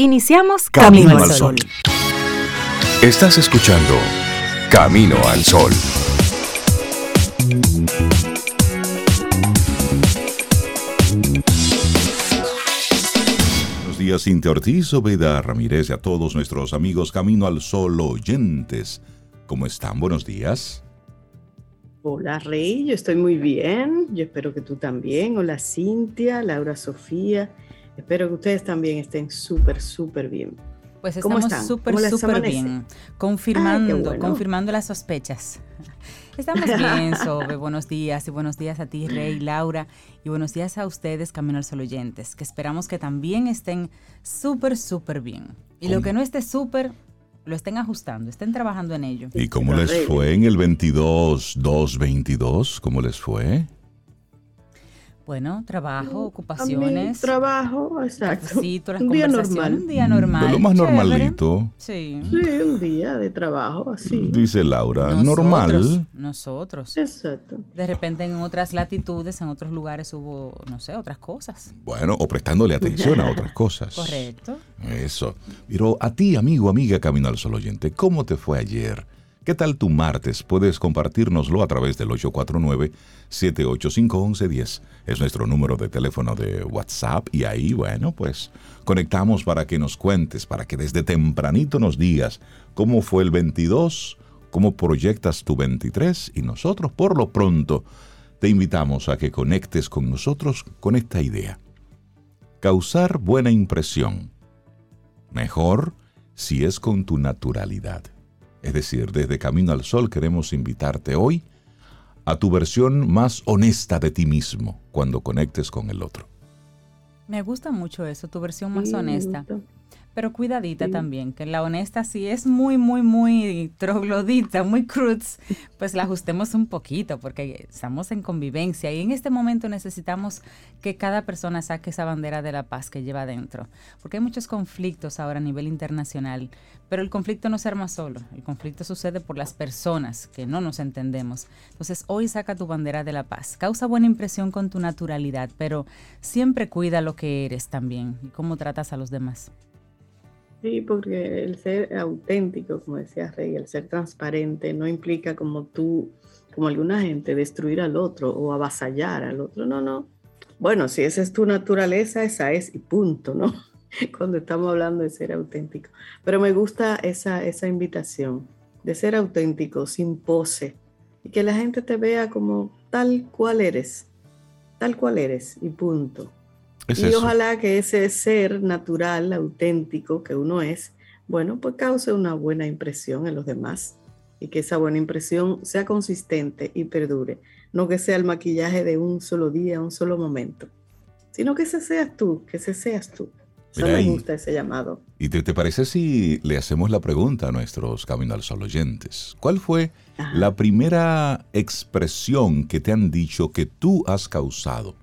Iniciamos Camino, al Sol. Estás escuchando Camino al Sol. Buenos días, Cintia Ortiz, Obeda Ramírez y a todos nuestros amigos Camino al Sol oyentes. ¿Cómo están? Buenos días. Hola Rey, yo estoy muy bien. Yo espero que tú también. Hola Cintia, Laura Sofía. Espero que ustedes también estén súper, súper bien. Pues estamos súper, súper bien. Confirmando, confirmando las sospechas. Estamos bien, Sobe. Buenos días y buenos días a ti, Rey, Laura. Y buenos días a ustedes, Camino al Sol oyentes, que esperamos que también estén súper, súper bien. Y lo que no esté súper, lo estén ajustando, estén trabajando en ello. ¿Y cómo les fue en el 22, 222? ¿Cómo les fue? Bueno, trabajo, ocupaciones. trabajo, exacto. un día normal. Un día normal. De lo más normalito. Sí. Sí, un día de trabajo, así. Dice Laura, normal. Nosotros. Exacto. De repente en otras latitudes, en otros lugares hubo, no sé, otras cosas. Bueno, o prestándole atención a otras cosas. Correcto. Eso. Pero a ti, amigo, amiga Camino al Sol oyente, ¿cómo te fue ayer? ¿Qué tal tu martes? Puedes compartirnoslo a través del 849-785-1110. Es nuestro número de teléfono de WhatsApp y ahí, bueno, pues conectamos para que nos cuentes, para que desde tempranito nos digas cómo fue el 22, cómo proyectas tu 23 y nosotros por lo pronto te invitamos a que conectes con nosotros con esta idea. Causar buena impresión. Mejor si es con tu naturalidad. Es decir, desde Camino al Sol queremos invitarte hoy a tu versión más honesta de ti mismo cuando conectes con el otro. Me gusta mucho eso, tu versión más honesta pero cuidadita también, que la honesta si es muy, muy, muy troglodita, muy cruz, pues la ajustemos un poquito, porque estamos en convivencia y en este momento necesitamos que cada persona saque esa bandera de la paz que lleva adentro, porque hay muchos conflictos ahora a nivel internacional, pero el conflicto no se arma solo, el conflicto sucede por las personas que no nos entendemos. Entonces hoy saca tu bandera de la paz, causa buena impresión con tu naturalidad, pero siempre cuida lo que eres también y cómo tratas a los demás. Sí, porque el ser auténtico, como decía Rey, el ser transparente no implica como tú, como alguna gente, destruir al otro o avasallar al otro. No, no. Bueno, si esa es tu naturaleza, esa es y punto, ¿no? Cuando estamos hablando de ser auténtico. Pero me gusta esa, esa invitación de ser auténtico, sin pose, y que la gente te vea como tal cual eres, tal cual eres y punto y ojalá que ese ser natural, auténtico que uno es, bueno, pues cause una buena impresión en los demás y que esa buena impresión sea consistente y perdure. No que sea el maquillaje de un solo día, un solo momento, sino que ese seas tú, que ese seas tú. Eso me gusta ese llamado. ¿Y te, parece si le hacemos la pregunta a nuestros Camino al Sol oyentes? ¿Cuál fue la primera expresión que te han dicho que tú has causado?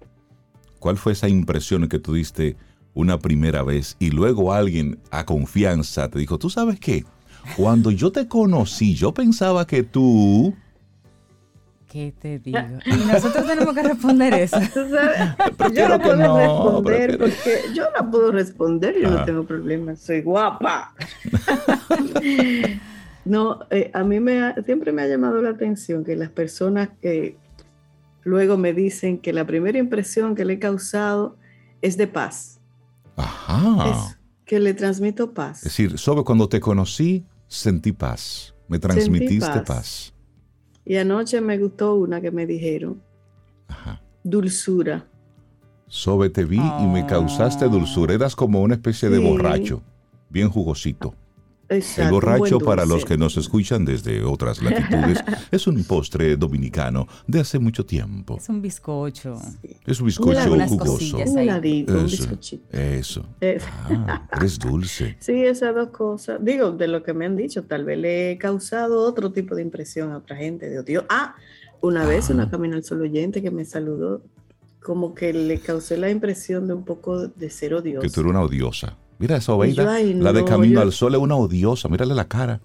¿Cuál fue esa impresión que tú diste una primera vez y luego alguien a confianza te dijo, tú sabes qué, cuando yo te conocí, yo pensaba que tú... ¿Qué te digo? Y nosotros tenemos que responder eso. yo no puedo responder porque yo no puedo responder, yo no tengo problema, soy guapa. no, eh, a mí me siempre me ha llamado la atención que las personas que Luego me dicen que la primera impresión que le he causado es de paz. Ajá. Es que le transmito paz. Es decir, sobre cuando te conocí, sentí paz. Me transmitiste paz. Y anoche me gustó una que me dijeron. Ajá. Dulzura. Sobe te vi y me causaste dulzura. Eras como una especie de borracho, bien jugosito el borracho, para los que nos escuchan desde otras latitudes, es un postre dominicano de hace mucho tiempo. Es un bizcocho. Es un bizcocho jugoso. Un heladito, un Eso. Ah, es dulce. Sí, esas dos cosas. Digo, de lo que me han dicho, tal vez le he causado otro tipo de impresión a otra gente. De odio. Ah, una vez una Camino al Sol oyente que me saludó, como que le causé la impresión de un poco de ser odiosa. Que tú eres una odiosa. Mira esa oveja, la de Camino al Sol es una odiosa, mírale la cara.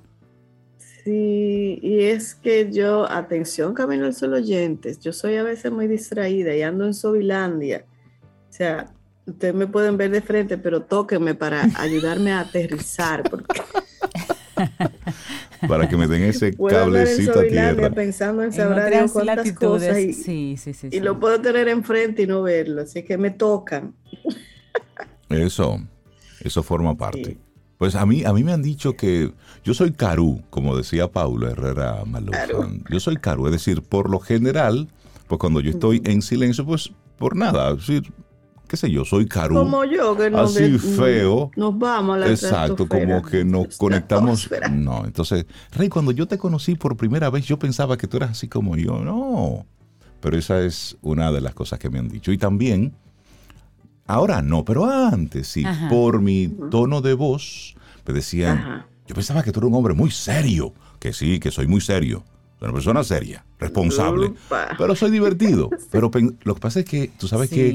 Sí, y es que yo, atención Camino al Sol oyentes, yo soy a veces muy distraída y ando en Sobilandia. O sea, Ustedes me pueden ver de frente, pero tóquenme para ayudarme a aterrizar. para que me den ese cablecito a tierra. pensando en saber cuántas cosas y, sí, sí, sí, y lo puedo tener enfrente y no verlo, así que me tocan. Eso, eso forma parte. Pues a mí, a mí me han dicho que yo soy carú, como decía Paulo Herrera Malufan. Yo soy carú, es decir, por lo general, pues cuando yo estoy en silencio, pues por nada, es decir, qué sé yo, soy carú. Como yo, que no así feo. Nos vamos a la Exacto, como que nos conectamos. No, entonces, Rey, cuando yo te conocí por primera vez, yo pensaba que tú eras así como yo. No. Pero esa es una de las cosas que me han dicho. Y también Ahora no, pero antes sí, por mi tono de voz, me decían, yo pensaba que tú eras un hombre muy serio, que sí, que soy muy serio, soy una persona seria, responsable, pero soy divertido. Pero lo que pasa es que tú sabes que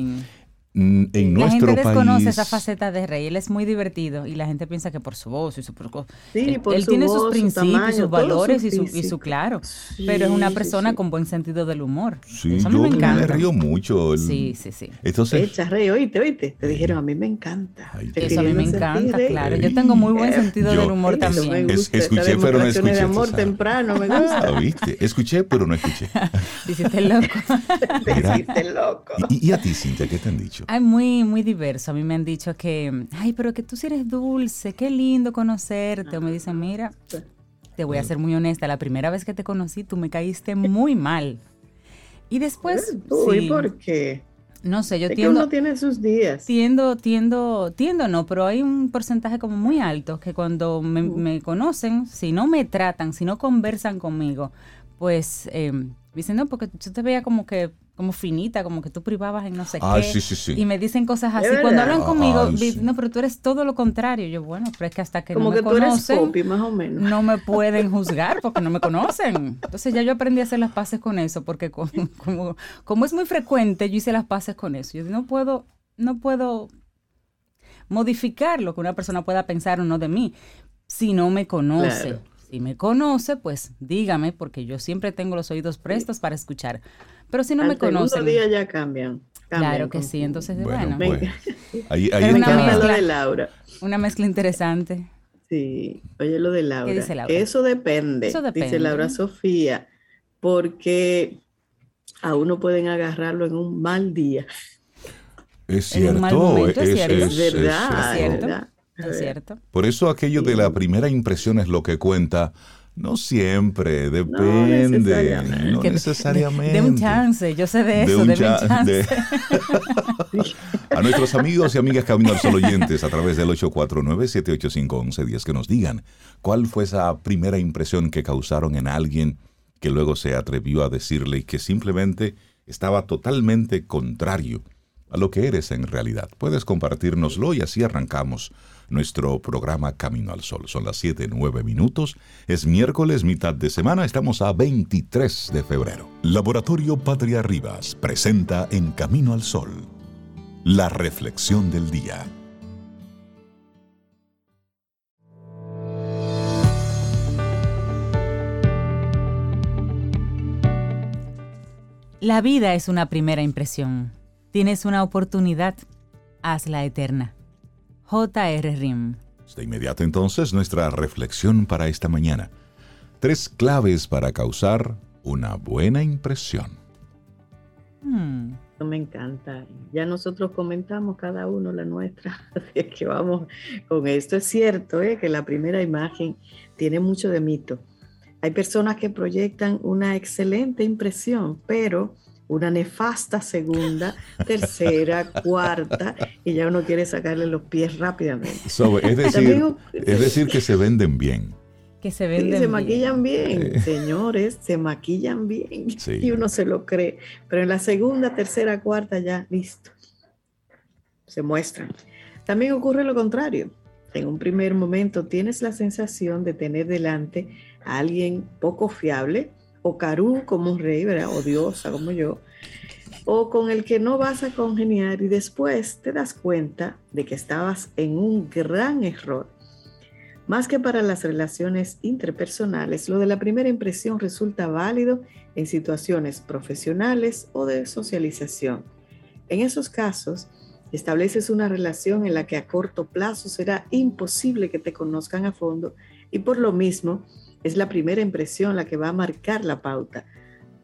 en la nuestro gente desconoce esa faceta de rey. Él es muy divertido y la gente piensa que por su voz y su sí, él, tiene sus principios, sus valores y, su, y, su, claro. pero es una persona con buen sentido del humor. Sí, yo me, me, río mucho. Sí, sí, sí. Entonces, Echa, rey, oíste, oíste. Te dijeron, a mí me encanta. Eso a mí me encanta, claro. Yo tengo muy buen sentido del humor también. escuché, pero no escuché. de amor temprano, me gusta. ¿viste? Escuché, pero no escuché. Dijiste loco. Dijiste loco. ¿Y, ¿Y a ti, Cintia, qué te han dicho? Ay, muy, muy diverso. A mí me han dicho que, ay, pero que tú sí eres dulce, qué lindo conocerte. O me dicen, mira, te voy a ser muy honesta, la primera vez que te conocí tú me caíste muy mal. Y después... sí, ¿por qué? No sé, yo tiendo... uno tiene sus días. Tiendo, tiendo, tiendo no, pero hay un porcentaje como muy alto que cuando me, me conocen, si no me tratan, si no conversan conmigo, pues eh, dicen, no, porque yo te veía como que como finita, como que tú privabas en no sé qué. Y me dicen cosas así. Cuando hablan conmigo, no, pero tú eres todo lo contrario. Yo, bueno, pero es que hasta que no me conocen, más o menos. no me pueden juzgar porque no me conocen. Entonces ya yo aprendí a hacer las paces con eso, porque como, como, es muy frecuente, yo hice las paces con eso. Yo no puedo, no puedo modificar lo que una persona pueda pensar o no de mí si no me conoce. Si me conoce, pues dígame, porque yo siempre tengo los oídos prestos para escuchar. Pero si no me conocen. día ya cambian. claro que sí, entonces bueno. bueno. Ahí, una mezcla, de Laura. Una mezcla interesante. Sí, oye lo de Laura. ¿Qué dice Laura? Eso depende, Eso depende, dice Laura Sofía, porque a uno pueden agarrarlo en un mal día. Es cierto, es, es, es, verdad, es cierto. Es cierto. Por eso aquello de la primera impresión es lo que cuenta. No siempre, depende. No necesariamente. De, un chance, yo sé de eso, de, un, chance. a nuestros amigos y amigas Camino al Sol oyentes a través del 849-785-1110 que nos digan cuál fue esa primera impresión que causaron en alguien que luego se atrevió a decirle que simplemente estaba totalmente contrario a lo que eres en realidad. Puedes compartirnoslo y así arrancamos nuestro programa Camino al Sol. Son las 7, 9 minutos. Es miércoles, mitad de semana. Estamos a 23 de febrero. Laboratorio Patria Rivas presenta en Camino al Sol la reflexión del día. La vida es una primera impresión. Tienes una oportunidad. Hazla eterna. J.R. Rim. De inmediato entonces nuestra reflexión para esta mañana. Tres claves para causar una buena impresión. Hmm. Me encanta. Ya nosotros comentamos cada uno la nuestra, así que vamos con esto. Es cierto ¿eh? que la primera imagen tiene mucho de mito. Hay personas que proyectan una excelente impresión, pero una nefasta segunda, tercera, cuarta, y ya uno quiere sacarle los pies rápidamente. es, decir, que se venden bien. Que se venden se maquillan bien, señores, se maquillan bien. Y uno se lo cree. Pero en la segunda, tercera, cuarta ya, listo. Se muestran. También ocurre lo contrario. En un primer momento tienes la sensación de tener delante a alguien poco fiable, o Carú como un rey, o diosa como yo, o con el que no vas a congeniar y después te das cuenta de que estabas en un gran error. Más que para las relaciones interpersonales, lo de la primera impresión resulta válido en situaciones profesionales o de socialización. En esos casos, Estableces una relación en la que a corto plazo será imposible que te conozcan a fondo y por lo mismo es la primera impresión la que va a marcar la pauta.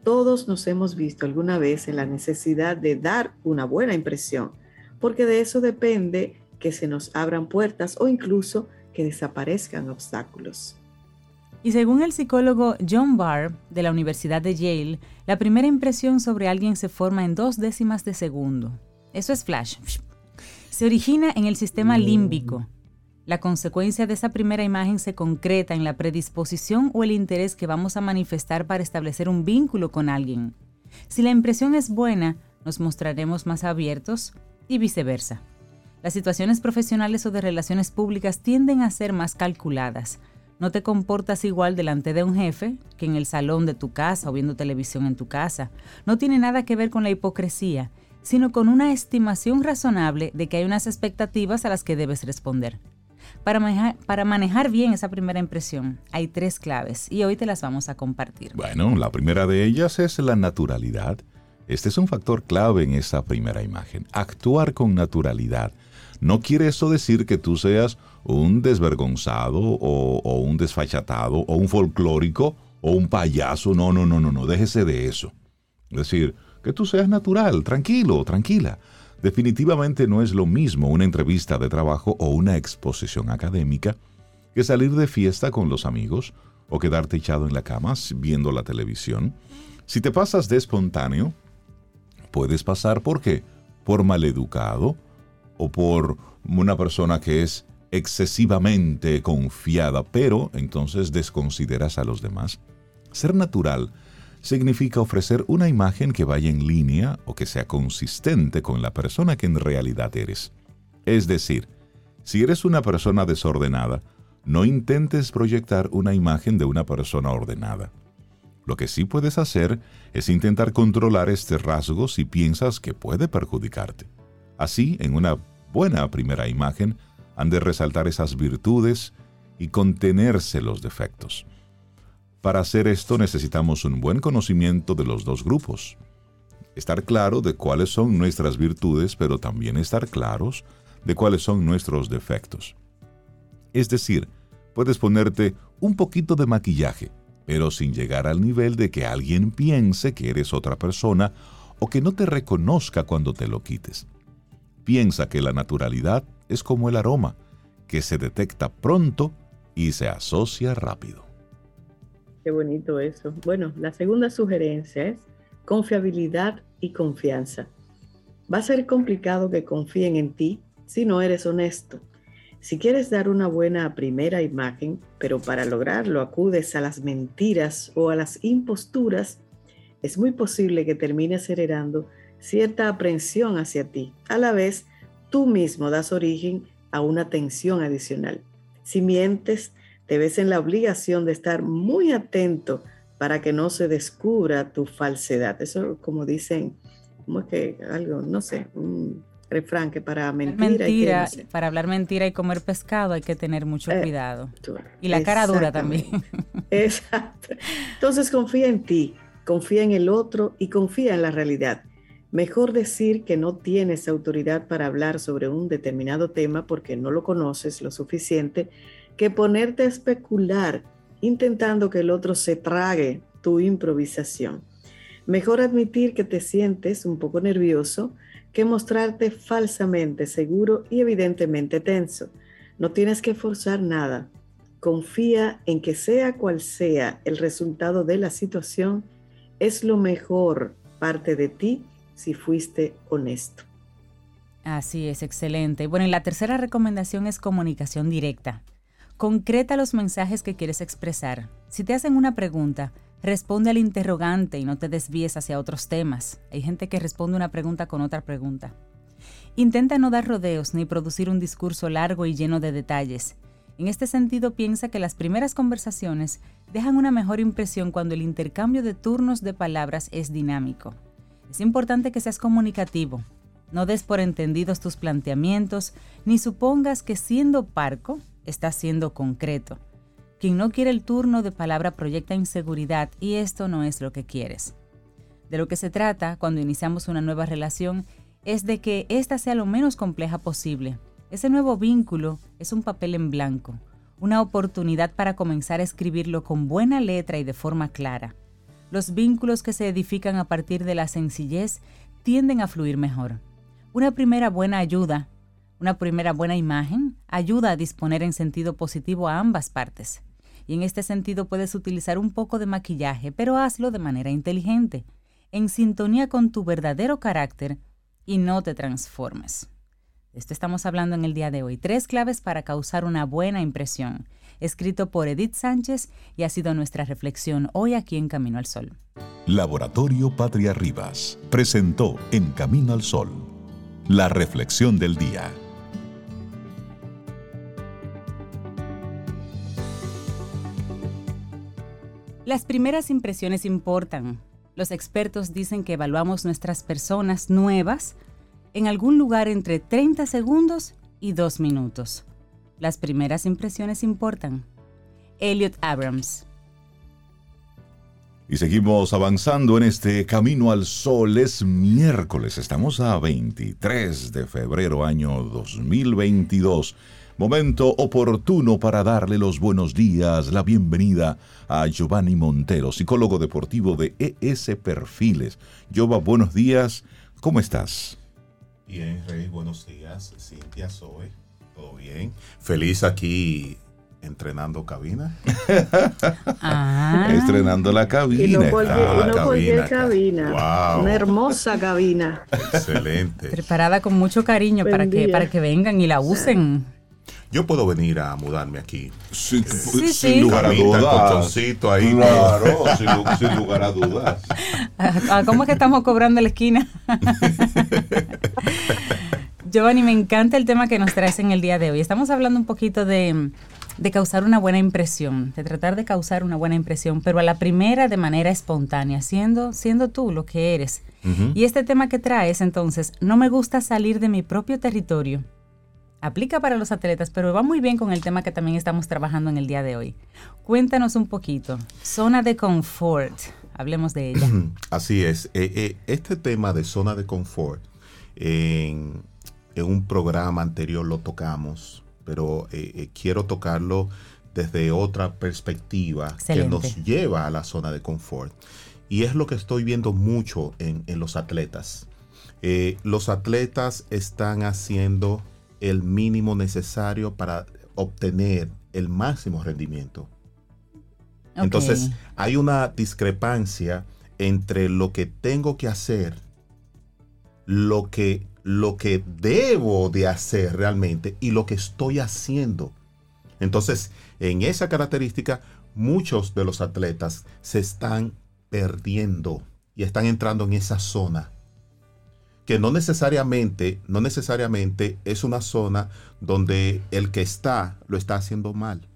Todos nos hemos visto alguna vez en la necesidad de dar una buena impresión, porque de eso depende que se nos abran puertas o incluso que desaparezcan obstáculos. Y según el psicólogo John Barr de la Universidad de Yale, la primera impresión sobre alguien se forma en dos décimas de segundo. Eso es flash. Se origina en el sistema límbico. La consecuencia de esa primera imagen se concreta en la predisposición o el interés que vamos a manifestar para establecer un vínculo con alguien. Si la impresión es buena, nos mostraremos más abiertos y viceversa. Las situaciones profesionales o de relaciones públicas tienden a ser más calculadas. No te comportas igual delante de un jefe que en el salón de tu casa o viendo televisión en tu casa. No tiene nada que ver con la hipocresía, sino con una estimación razonable de que hay unas expectativas a las que debes responder. Para manejar, bien esa primera impresión hay tres claves y hoy te las vamos a compartir. Bueno, la primera de ellas es la naturalidad. Este es un factor clave en esa primera imagen. Actuar con naturalidad. No quiere eso decir que tú seas un desvergonzado o, un desfachatado o un folclórico o un payaso. No, no, no, no, no. Déjese de eso. Es decir, que tú seas natural, tranquilo, tranquila. Definitivamente no es lo mismo una entrevista de trabajo o una exposición académica que salir de fiesta con los amigos o quedarte echado en la cama viendo la televisión. Si te pasas de espontáneo, puedes pasar por qué? Por maleducado, o por una persona que es excesivamente confiada, pero entonces desconsideras a los demás. Ser natural significa ofrecer una imagen que vaya en línea o que sea consistente con la persona que en realidad eres. Es decir, si eres una persona desordenada, no intentes proyectar una imagen de una persona ordenada. Lo que sí puedes hacer es intentar controlar este rasgo si piensas que puede perjudicarte. Así, en una buena primera imagen, han de resaltar esas virtudes y contenerse los defectos. Para hacer esto necesitamos un buen conocimiento de los dos grupos. Estar claro de cuáles son nuestras virtudes, pero también estar claros de cuáles son nuestros defectos. Es decir, puedes ponerte un poquito de maquillaje, pero sin llegar al nivel de que alguien piense que eres otra persona o que no te reconozca cuando te lo quites. Piensa que la naturalidad es como el aroma, que se detecta pronto y se asocia rápido. Qué bonito eso. Bueno, la segunda sugerencia es confiabilidad y confianza. Va a ser complicado que confíen en ti si no eres honesto. Si quieres dar una buena primera imagen, pero para lograrlo acudes a las mentiras o a las imposturas, es muy posible que termines heredando cierta aprensión hacia ti. A la vez, tú mismo das origen a una tensión adicional. Si mientes, te ves en la obligación de estar muy atento para que no se descubra tu falsedad. Eso como dicen, como es que algo, no sé, un refrán que para mentir mentira, para hablar mentira y comer pescado hay que tener mucho eh, cuidado. y la cara dura también. Exacto. Entonces confía en ti, confía en el otro y confía en la realidad. Mejor decir que no tienes autoridad para hablar sobre un determinado tema porque no lo conoces lo suficiente que ponerte a especular intentando que el otro se trague tu improvisación. Mejor admitir que te sientes un poco nervioso que mostrarte falsamente seguro y evidentemente tenso. No tienes que forzar nada. Confía en que sea cual sea el resultado de la situación, es lo mejor parte de ti si fuiste honesto. Así es, excelente. Bueno, y la tercera recomendación es comunicación directa. Concreta los mensajes que quieres expresar. Si te hacen una pregunta, responde al interrogante y no te desvíes hacia otros temas. Hay gente que responde una pregunta con otra pregunta. Intenta no dar rodeos ni producir un discurso largo y lleno de detalles. En este sentido, piensa que las primeras conversaciones dejan una mejor impresión cuando el intercambio de turnos de palabras es dinámico. Es importante que seas comunicativo. No des por entendidos tus planteamientos, ni supongas que siendo parco estás siendo concreto. Quien no quiere el turno de palabra proyecta inseguridad y esto no es lo que quieres. De lo que se trata cuando iniciamos una nueva relación es de que ésta sea lo menos compleja posible. Ese nuevo vínculo es un papel en blanco, una oportunidad para comenzar a escribirlo con buena letra y de forma clara. Los vínculos que se edifican a partir de la sencillez tienden a fluir mejor. Una primera buena ayuda, una primera buena imagen, ayuda a disponer en sentido positivo a ambas partes. Y en este sentido puedes utilizar un poco de maquillaje, pero hazlo de manera inteligente, en sintonía con tu verdadero carácter y no te transformes. Esto estamos hablando en el día de hoy. Tres claves para causar una buena impresión escrito por Edith Sánchez y ha sido nuestra reflexión hoy aquí en Camino al Sol. Laboratorio Patria Rivas presentó En Camino al Sol la reflexión del día. Las primeras impresiones importan. Los expertos dicen que evaluamos nuestras personas nuevas en algún lugar entre 30 segundos y 2 minutos. Las primeras impresiones importan. Elliot Abrams. Y seguimos avanzando en este camino al sol. Es miércoles, estamos a 23 de febrero año 2022. Momento oportuno para darle los buenos días, la bienvenida a Giovanni Montero, psicólogo deportivo de ES Perfiles. Giova, buenos días, ¿cómo estás? Bien, Rey, buenos días. Cintia, Zoe. Todo bien. Feliz aquí entrenando cabina. ah. Estrenando la cabina. Y no cualquier, cabina. Una hermosa cabina. Excelente. Preparada con mucho cariño para que, para que vengan y la usen. Yo puedo venir a mudarme aquí. Sí, sí, sin lugar a dudas. ahí. Claro, sin, lugar a dudas. Ah, ¿Cómo es que estamos cobrando la esquina? Giovanni, me encanta el tema que nos traes en el día de hoy. Estamos hablando un poquito de, causar una buena impresión, de tratar de causar una buena impresión, pero a la primera de manera espontánea, siendo, siendo tú lo que eres. Y este tema que traes, entonces, no me gusta salir de mi propio territorio. Aplica para los atletas, pero va muy bien con el tema que también estamos trabajando en el día de hoy. Cuéntanos un poquito. Zona de confort. Hablemos de ella. Así es. Eh, eh, este tema de zona de confort en en un programa anterior lo tocamos, pero eh, quiero tocarlo desde otra perspectiva que nos lleva a la zona de confort. Y es lo que estoy viendo mucho en, los atletas. Los atletas están haciendo el mínimo necesario para obtener el máximo rendimiento. Entonces, hay una discrepancia entre lo que tengo que hacer, lo que lo que debo de hacer realmente y lo que estoy haciendo. Entonces, en esa característica, muchos de los atletas se están perdiendo y están entrando en esa zona que no necesariamente, no necesariamente es una zona donde el que está lo está haciendo mal.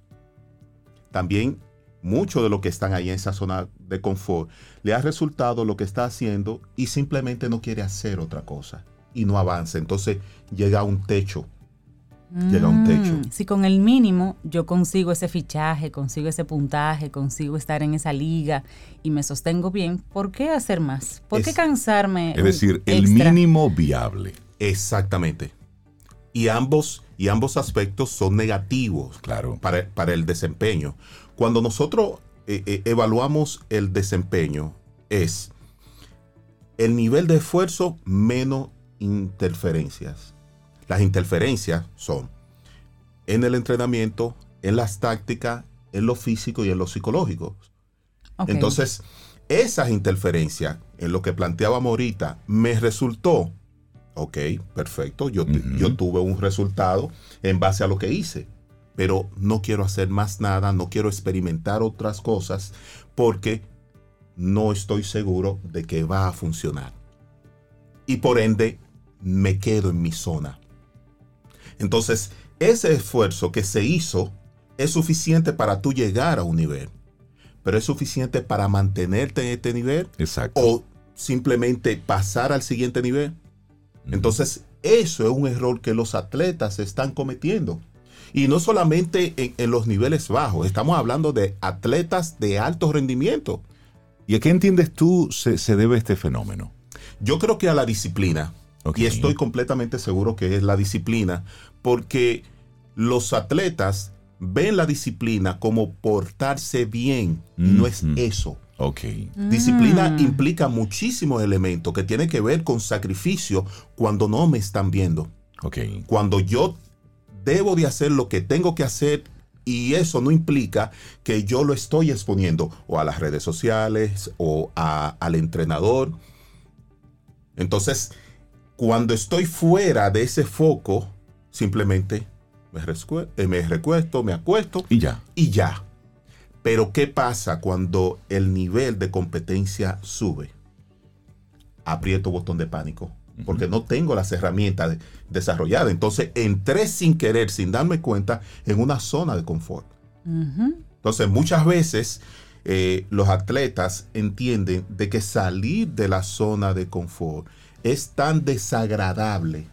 También mucho de lo que están ahí en esa zona de confort le ha resultado lo que está haciendo y simplemente no quiere hacer otra cosa y no avanza. Entonces llega a un techo. Llega a un techo. Mm, si con el mínimo yo consigo ese fichaje, consigo ese puntaje, consigo estar en esa liga y me sostengo bien, ¿por qué hacer más? ¿Por qué cansarme? Es decir, el mínimo viable. Exactamente. Y ambos, y ambos aspectos son negativos claro. para, para el desempeño. Cuando nosotros eh, eh, evaluamos el desempeño, es el nivel de esfuerzo menos interferencias. Las interferencias son en el entrenamiento, en las tácticas, en lo físico y en lo psicológico. Entonces, esas interferencias, en lo que planteábamos ahorita, me resultó, ok, perfecto, yo, yo tuve un resultado en base a lo que hice, pero no quiero hacer más nada, no quiero experimentar otras cosas porque no estoy seguro de que va a funcionar. Y por ende, me quedo en mi zona. Entonces, ese esfuerzo que se hizo es suficiente para tú llegar a un nivel, pero es suficiente para mantenerte en este nivel Exacto. o simplemente pasar al siguiente nivel. Entonces, eso es un error que los atletas están cometiendo. Y no solamente en, los niveles bajos, estamos hablando de atletas de alto rendimiento. ¿Y a qué entiendes tú se, se debe este fenómeno? Yo creo que a la disciplina Y estoy completamente seguro que es la disciplina, porque los atletas ven la disciplina como portarse bien, no es eso. Disciplina mm. implica muchísimos elementos que tienen que ver con sacrificio cuando no me están viendo. Cuando yo debo de hacer lo que tengo que hacer y eso no implica que yo lo estoy exponiendo o a las redes sociales o al entrenador. Entonces, cuando estoy fuera de ese foco, simplemente me, eh, me recuesto, me acuesto y ya. Y ya. Pero ¿qué pasa cuando el nivel de competencia sube? Aprieto botón de pánico porque no tengo las herramientas desarrolladas. Entonces entré sin querer, sin darme cuenta, en una zona de confort. Entonces muchas veces eh, los atletas entienden de que salir de la zona de confort es tan desagradable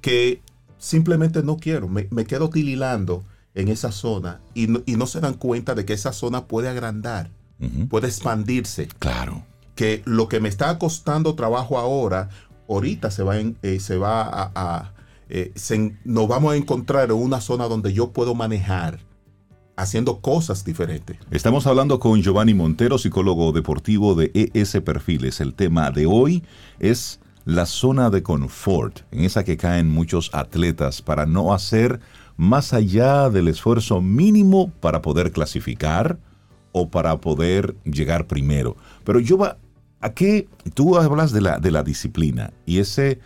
que simplemente no quiero, me, quedo tililando en esa zona y no, se dan cuenta de que esa zona puede agrandar, puede expandirse. Claro. Que lo que me está costando trabajo ahora, ahorita se va, eh, se va a, eh, nos vamos a encontrar en una zona donde yo puedo manejar haciendo cosas diferentes. Estamos hablando con Giovanni Montero, psicólogo deportivo de ES Perfiles. El tema de hoy es la zona de confort, en esa que caen muchos atletas para no hacer más allá del esfuerzo mínimo para poder clasificar o para poder llegar primero. Pero yo va, ¿a qué? Tú hablas de la, disciplina y ese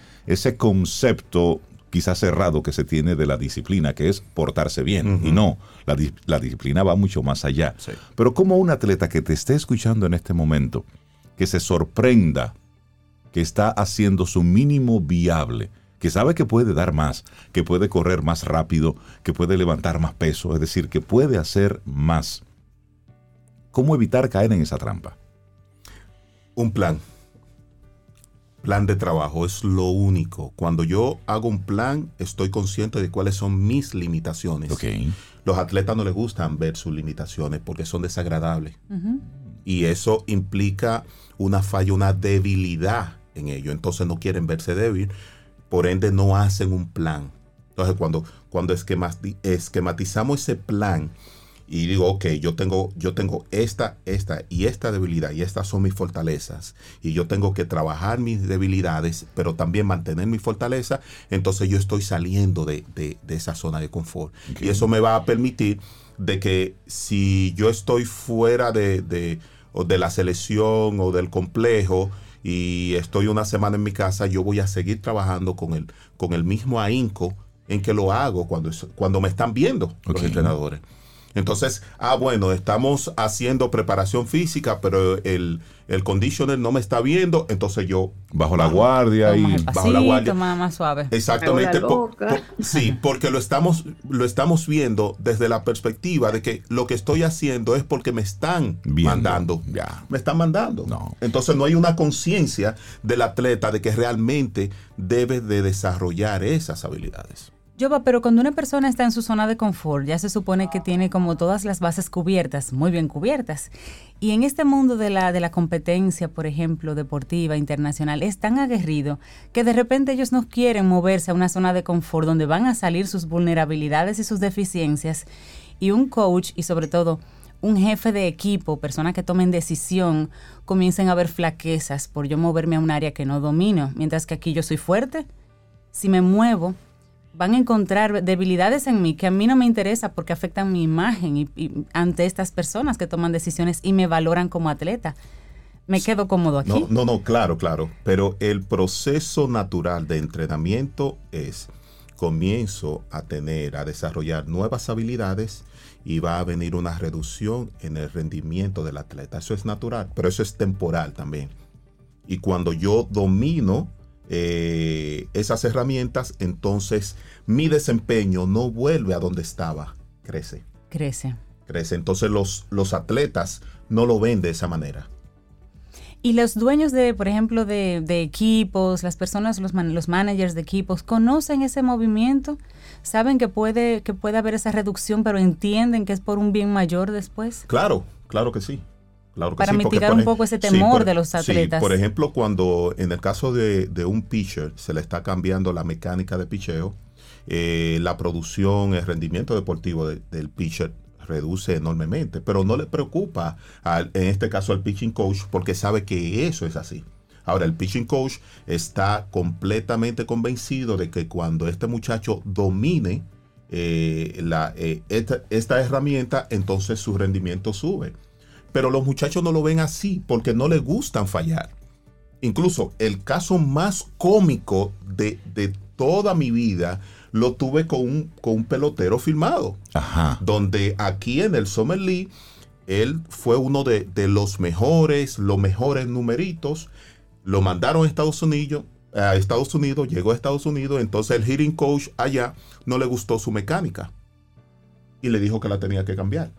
concepto quizás cerrado que se tiene de la disciplina, que es portarse bien. Y no, la, disciplina va mucho más allá. Pero como un atleta que te esté escuchando en este momento, que se sorprenda que está haciendo su mínimo viable, que sabe que puede dar más, que puede correr más rápido, que puede levantar más peso, es decir, que puede hacer más. ¿Cómo evitar caer en esa trampa? Un plan plan de trabajo, es lo único. Cuando yo hago un plan, estoy consciente de cuáles son mis limitaciones. Los atletas no les gustan ver sus limitaciones porque son desagradables. Y eso implica una falla, una debilidad en ello. Entonces no quieren verse débil, por ende no hacen un plan. Entonces cuando, cuando esquematizamos ese plan, y digo, ok, yo tengo, yo tengo esta, esta y esta debilidad y estas son mis fortalezas y yo tengo que trabajar mis debilidades, pero también mantener mi fortaleza, entonces yo estoy saliendo de, esa zona de confort. Y eso me va a permitir de que si yo estoy fuera de, de, de la selección o del complejo, y estoy una semana en mi casa, yo voy a seguir trabajando con el, con el mismo ahínco en que lo hago cuando, cuando me están viendo los entrenadores. Entonces, ah, bueno, estamos haciendo preparación física, pero el, el conditioner no me está viendo, entonces yo bajo la guardia y bajo la guardia. más suave. Exactamente. sí, porque lo estamos lo estamos viendo desde la perspectiva de que lo que estoy haciendo es porque me están mandando. Ya. Me están mandando. No. Entonces no hay una conciencia del atleta de que realmente debe de desarrollar esas habilidades. Pero cuando una persona está en su zona de confort, ya se supone que tiene como todas las bases cubiertas, muy bien cubiertas. Y en este mundo de la, de la competencia, por ejemplo, deportiva, internacional, es tan aguerrido que de repente ellos no quieren moverse a una zona de confort donde van a salir sus vulnerabilidades y sus deficiencias. Y un coach y sobre todo un jefe de equipo, personas que tomen decisión, comiencen a ver flaquezas por yo moverme a un área que no domino, mientras que aquí yo soy fuerte. Si me muevo, van a encontrar debilidades en mí que a mí no me interesa porque afectan mi imagen y, ante estas personas que toman decisiones y me valoran como atleta. Me quedo cómodo aquí. No, no, no, claro, claro. Pero el proceso natural de entrenamiento es comienzo a tener, a desarrollar nuevas habilidades y va a venir una reducción en el rendimiento del atleta. Eso es natural, pero eso es temporal también. Y cuando yo domino eh, esas herramientas, entonces mi desempeño no vuelve a donde estaba, crece. Crece. Crece. Entonces los, los atletas no lo ven de esa manera. Y los dueños de, por ejemplo, de, equipos, las personas, los, los managers de equipos, conocen ese movimiento, saben que puede, que puede haber esa reducción, pero entienden que es por un bien mayor después. Claro, claro que sí. Para mitigar un poco ese temor de los atletas. por ejemplo, cuando en el caso de, un pitcher se le está cambiando la mecánica de picheo, eh, la producción, el rendimiento deportivo del pitcher reduce enormemente, pero no le preocupa en este caso al pitching coach porque sabe que eso es así. Ahora, el pitching coach está completamente convencido de que cuando este muchacho domine eh, la, eh, esta, herramienta, entonces su rendimiento sube. Pero los muchachos no lo ven así porque no les gustan fallar. Incluso el caso más cómico de, toda mi vida lo tuve con un, con un pelotero filmado. Donde aquí en el Summer League, él fue uno de, de los mejores, los mejores numeritos. Lo mandaron a Estados Unidos, a Estados Unidos, llegó a Estados Unidos, entonces el hitting coach allá no le gustó su mecánica y le dijo que la tenía que cambiar.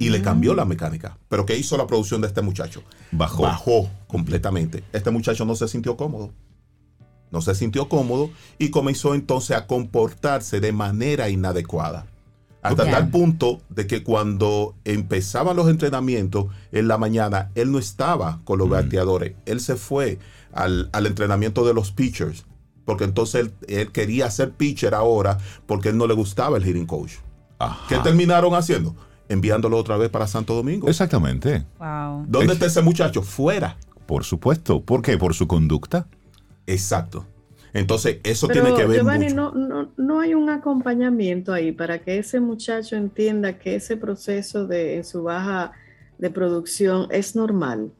Y le cambió la mecánica. Pero ¿qué hizo la producción de este muchacho? Bajó. Bajó completamente. Este muchacho no se sintió cómodo. No se sintió cómodo y comenzó entonces a comportarse de manera inadecuada. Hasta tal punto de que cuando empezaban los entrenamientos en la mañana, él no estaba con los bateadores. Él se fue al, entrenamiento de los pitchers. Porque entonces él, quería ser pitcher ahora porque él no le gustaba el hitting coach. ¿Qué terminaron haciendo? Enviándolo otra vez para Santo Domingo. Exactamente. ¿Dónde está ese muchacho? Fuera. Por supuesto. ¿Por qué? Por su conducta. Exacto. Entonces, eso tiene que ver Giovanni, No, no, no, hay un acompañamiento ahí para que ese muchacho entienda que ese proceso de en su baja de producción es normal.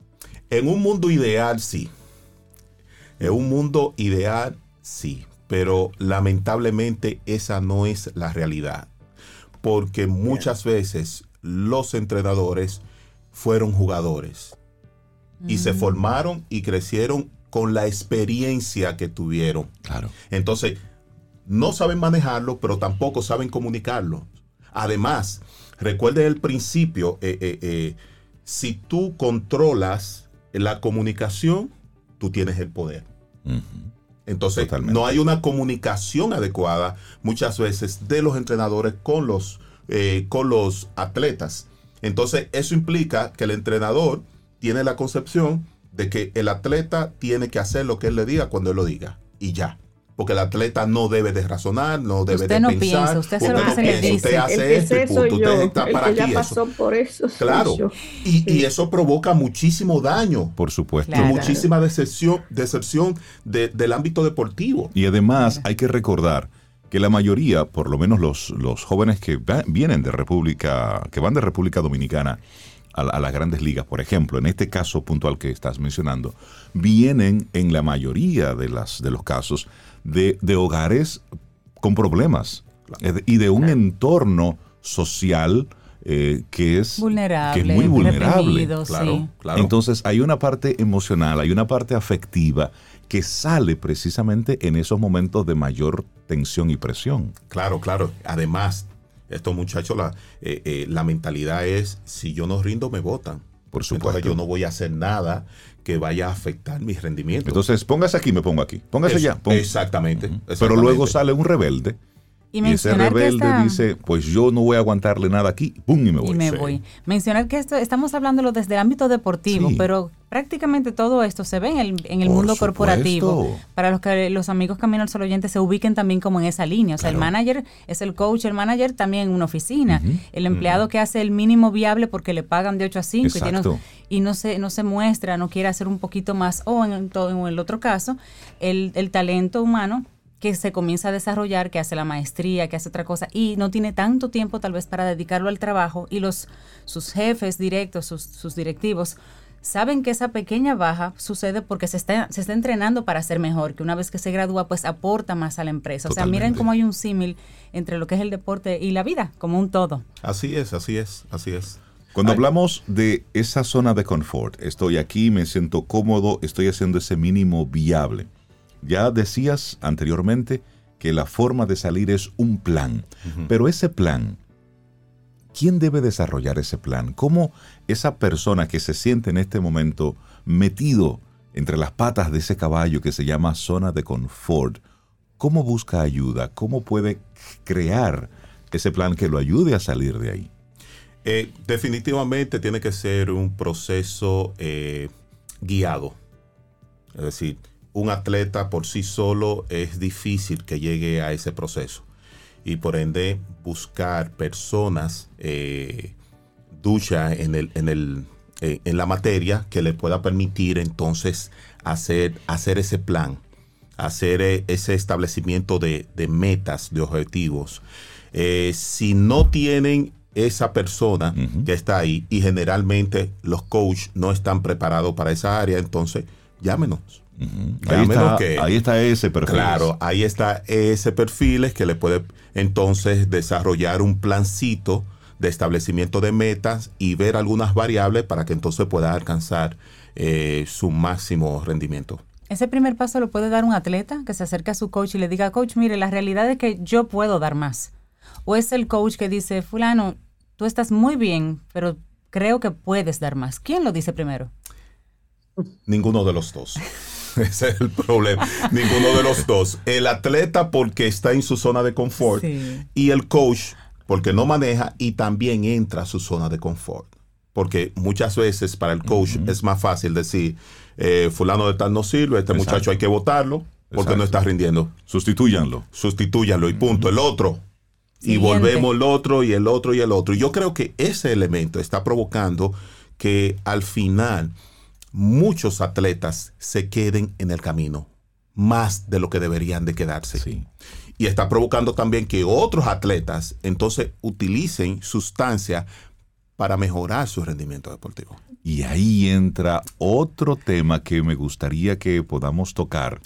En un mundo ideal, sí. En un mundo ideal, sí. Pero lamentablemente esa no es la realidad. Porque muchas veces los entrenadores fueron jugadores y se mm. formaron y crecieron con la experiencia que tuvieron. Claro. Entonces, no saben manejarlo, pero tampoco saben comunicarlo. Además, recuerde el principio, eh, eh, eh, si tú controlas la comunicación, tú tienes el poder. Entonces, no hay una comunicación adecuada muchas veces de los entrenadores con los, con los atletas. Entonces, eso implica que el entrenador tiene la concepción de que el atleta tiene que hacer lo que él le diga cuando él lo diga y ya. Porque el atleta no debe de razonar, no debe usted de no pensar. Piensa, usted hace lo que se le dice. Usted hace esto y punto. Usted está para aquí. Ya pasó por eso. Claro. Y, y, eso provoca muchísimo daño. Por supuesto. Y muchísima decepción, decepción del ámbito deportivo. Y además hay que recordar que la mayoría, por lo menos los, los jóvenes que vienen de República, que van de República Dominicana, a, las grandes ligas, por ejemplo, en este caso puntual que estás mencionando, vienen en la mayoría de, las, de los casos de, hogares con problemas y de un entorno social eh, que, es, vulnerable, muy vulnerable. Claro, claro. Entonces hay una parte emocional, hay una parte afectiva que sale precisamente en esos momentos de mayor tensión y presión. Claro, claro. Además, estos muchachos, la, eh, eh, la mentalidad es, si yo no rindo, me votan. Por supuesto. yo no voy a hacer nada que vaya a afectar mi rendimiento. Entonces, póngase aquí, me pongo aquí. Póngase allá. exactamente, Pero luego sale un rebelde y, ese rebelde dice, pues yo no voy a aguantarle nada aquí, ¡pum! y me voy. Y me voy. Mencionar que esto estamos hablándolo desde el ámbito deportivo, pero prácticamente todo esto se ve en el, en el mundo corporativo. Para los que los amigos Camino al Sol Oyente se ubiquen también como en esa línea. O sea, el manager es el coach, el manager también en una oficina. El empleado que hace el mínimo viable porque le pagan de 8 a 5 y, y, no, se, no se muestra, no quiere hacer un poquito más. O en, todo, en el otro caso, el, el talento humano que se comienza a desarrollar, que hace la maestría, que hace otra cosa y no tiene tanto tiempo tal vez para dedicarlo al trabajo y los sus jefes directos, sus, directivos saben que esa pequeña baja sucede porque se está, se está entrenando para ser mejor, que una vez que se gradúa pues aporta más a la empresa. O sea, miren cómo hay un símil entre lo que es el deporte y la vida, como un todo. Así es, así es, así es. Cuando hablamos de esa zona de confort, estoy aquí, me siento cómodo, estoy haciendo ese mínimo viable. Ya decías anteriormente que la forma de salir es un plan, pero ese plan, ¿quién debe desarrollar ese plan? ¿Cómo esa persona que se siente en este momento metido entre las patas de ese caballo que se llama zona de confort, cómo busca ayuda? ¿Cómo puede crear ese plan que lo ayude a salir de ahí? Eh, definitivamente tiene que ser un proceso eh, guiado. Es decir, un atleta por sí solo es difícil que llegue a ese proceso. Y por ende, buscar personas eh, ducha en, el, en, el, eh, en la materia que le pueda permitir entonces hacer, hacer ese plan, hacer eh, ese establecimiento de, metas, de objetivos. si no tienen esa persona que está ahí y generalmente los coaches no están preparados para esa área, entonces llámenos ahí, está, ese perfil. Claro, ahí está ese perfil que le puede entonces desarrollar un plancito de establecimiento de metas y ver algunas variables para que entonces pueda alcanzar eh, su máximo rendimiento. Ese primer paso lo puede dar un atleta que se acerca a su coach y le diga, coach, mire, la realidad es que yo puedo dar más. O es el coach que dice, fulano, tú estás muy bien, pero creo que puedes dar más. ¿Quién lo dice primero? Ninguno de los dos. Ese es el problema. Ninguno de los dos. El atleta porque está en su zona de confort y el coach porque no maneja y también entra a su zona de confort. Porque muchas veces para el coach es más fácil decir, eh, fulano de tal no sirve, este muchacho hay que votarlo porque no está rindiendo. Sustitúyanlo. Sustitúyanlo y punto. El otro. Y volvemos el otro y el otro y el otro. Y yo creo que ese elemento está provocando que al final muchos atletas se queden en el camino, más de lo que deberían de quedarse. Y está provocando también que otros atletas entonces utilicen sustancia para mejorar su rendimiento deportivo. Y ahí entra otro tema que me gustaría que podamos tocar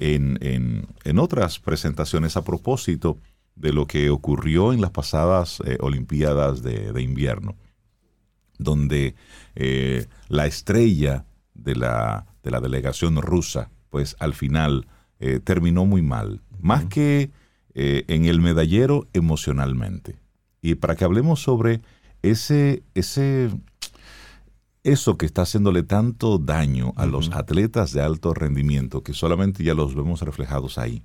en, otras presentaciones a propósito de lo que ocurrió en las pasadas eh, Olimpiadas de, invierno, donde eh, la estrella de la, de la delegación rusa, pues al final eh, terminó muy mal, más que eh, en el medallero emocionalmente. Y para que hablemos sobre ese, ese, eso que está haciéndole tanto daño a los atletas de alto rendimiento, que solamente ya los vemos reflejados ahí,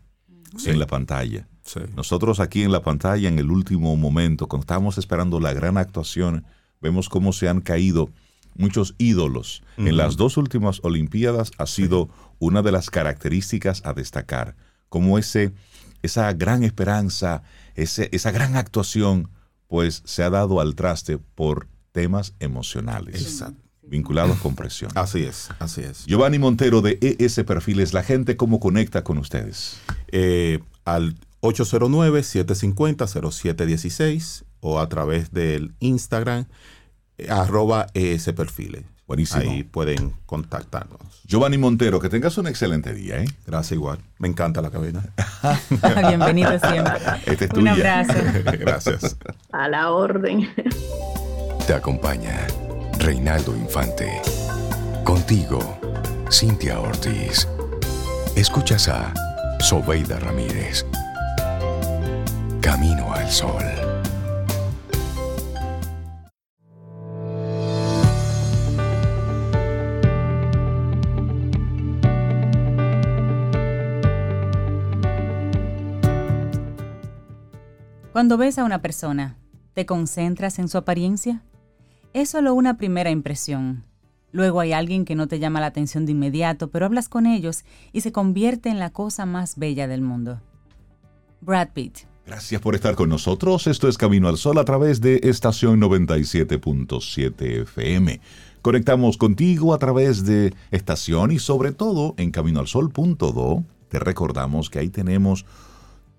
en la pantalla. Nosotros aquí en la pantalla, en el último momento, cuando estábamos esperando la gran actuación, vemos cómo se han caído muchos ídolos. En las dos últimas Olimpiadas ha sido una de las características a destacar, como ese, esa gran esperanza, ese, esa gran actuación, pues se ha dado al traste por temas emocionales. Vinculados con presión. Así es, así es. Giovanni Montero de ES Perfiles, la gente, ¿cómo conecta con ustedes? Eh, al 809-750-0716 o a través del Instagram arroba ese perfil. Buenísimo. Ahí pueden contactarnos. Giovanni Montero, que tengas un excelente día. ¿eh? Gracias igual. Me encanta la cabina. Bienvenido siempre. Este un abrazo. Gracias. A la orden. Te acompaña Reinaldo Infante. Contigo, Cintia Ortiz. Escuchas a Sobeida Ramírez. Camino al Sol. Cuando ves a una persona, ¿te concentras en su apariencia? Es solo una primera impresión. Luego hay alguien que no te llama la atención de inmediato, pero hablas con ellos y se convierte en la cosa más bella del mundo. Brad Pitt. Gracias por estar con nosotros. Esto es Camino al Sol a través de estación 97.7 FM. Conectamos contigo a través de estación y sobre todo en caminoalsol.do. Te recordamos que ahí tenemos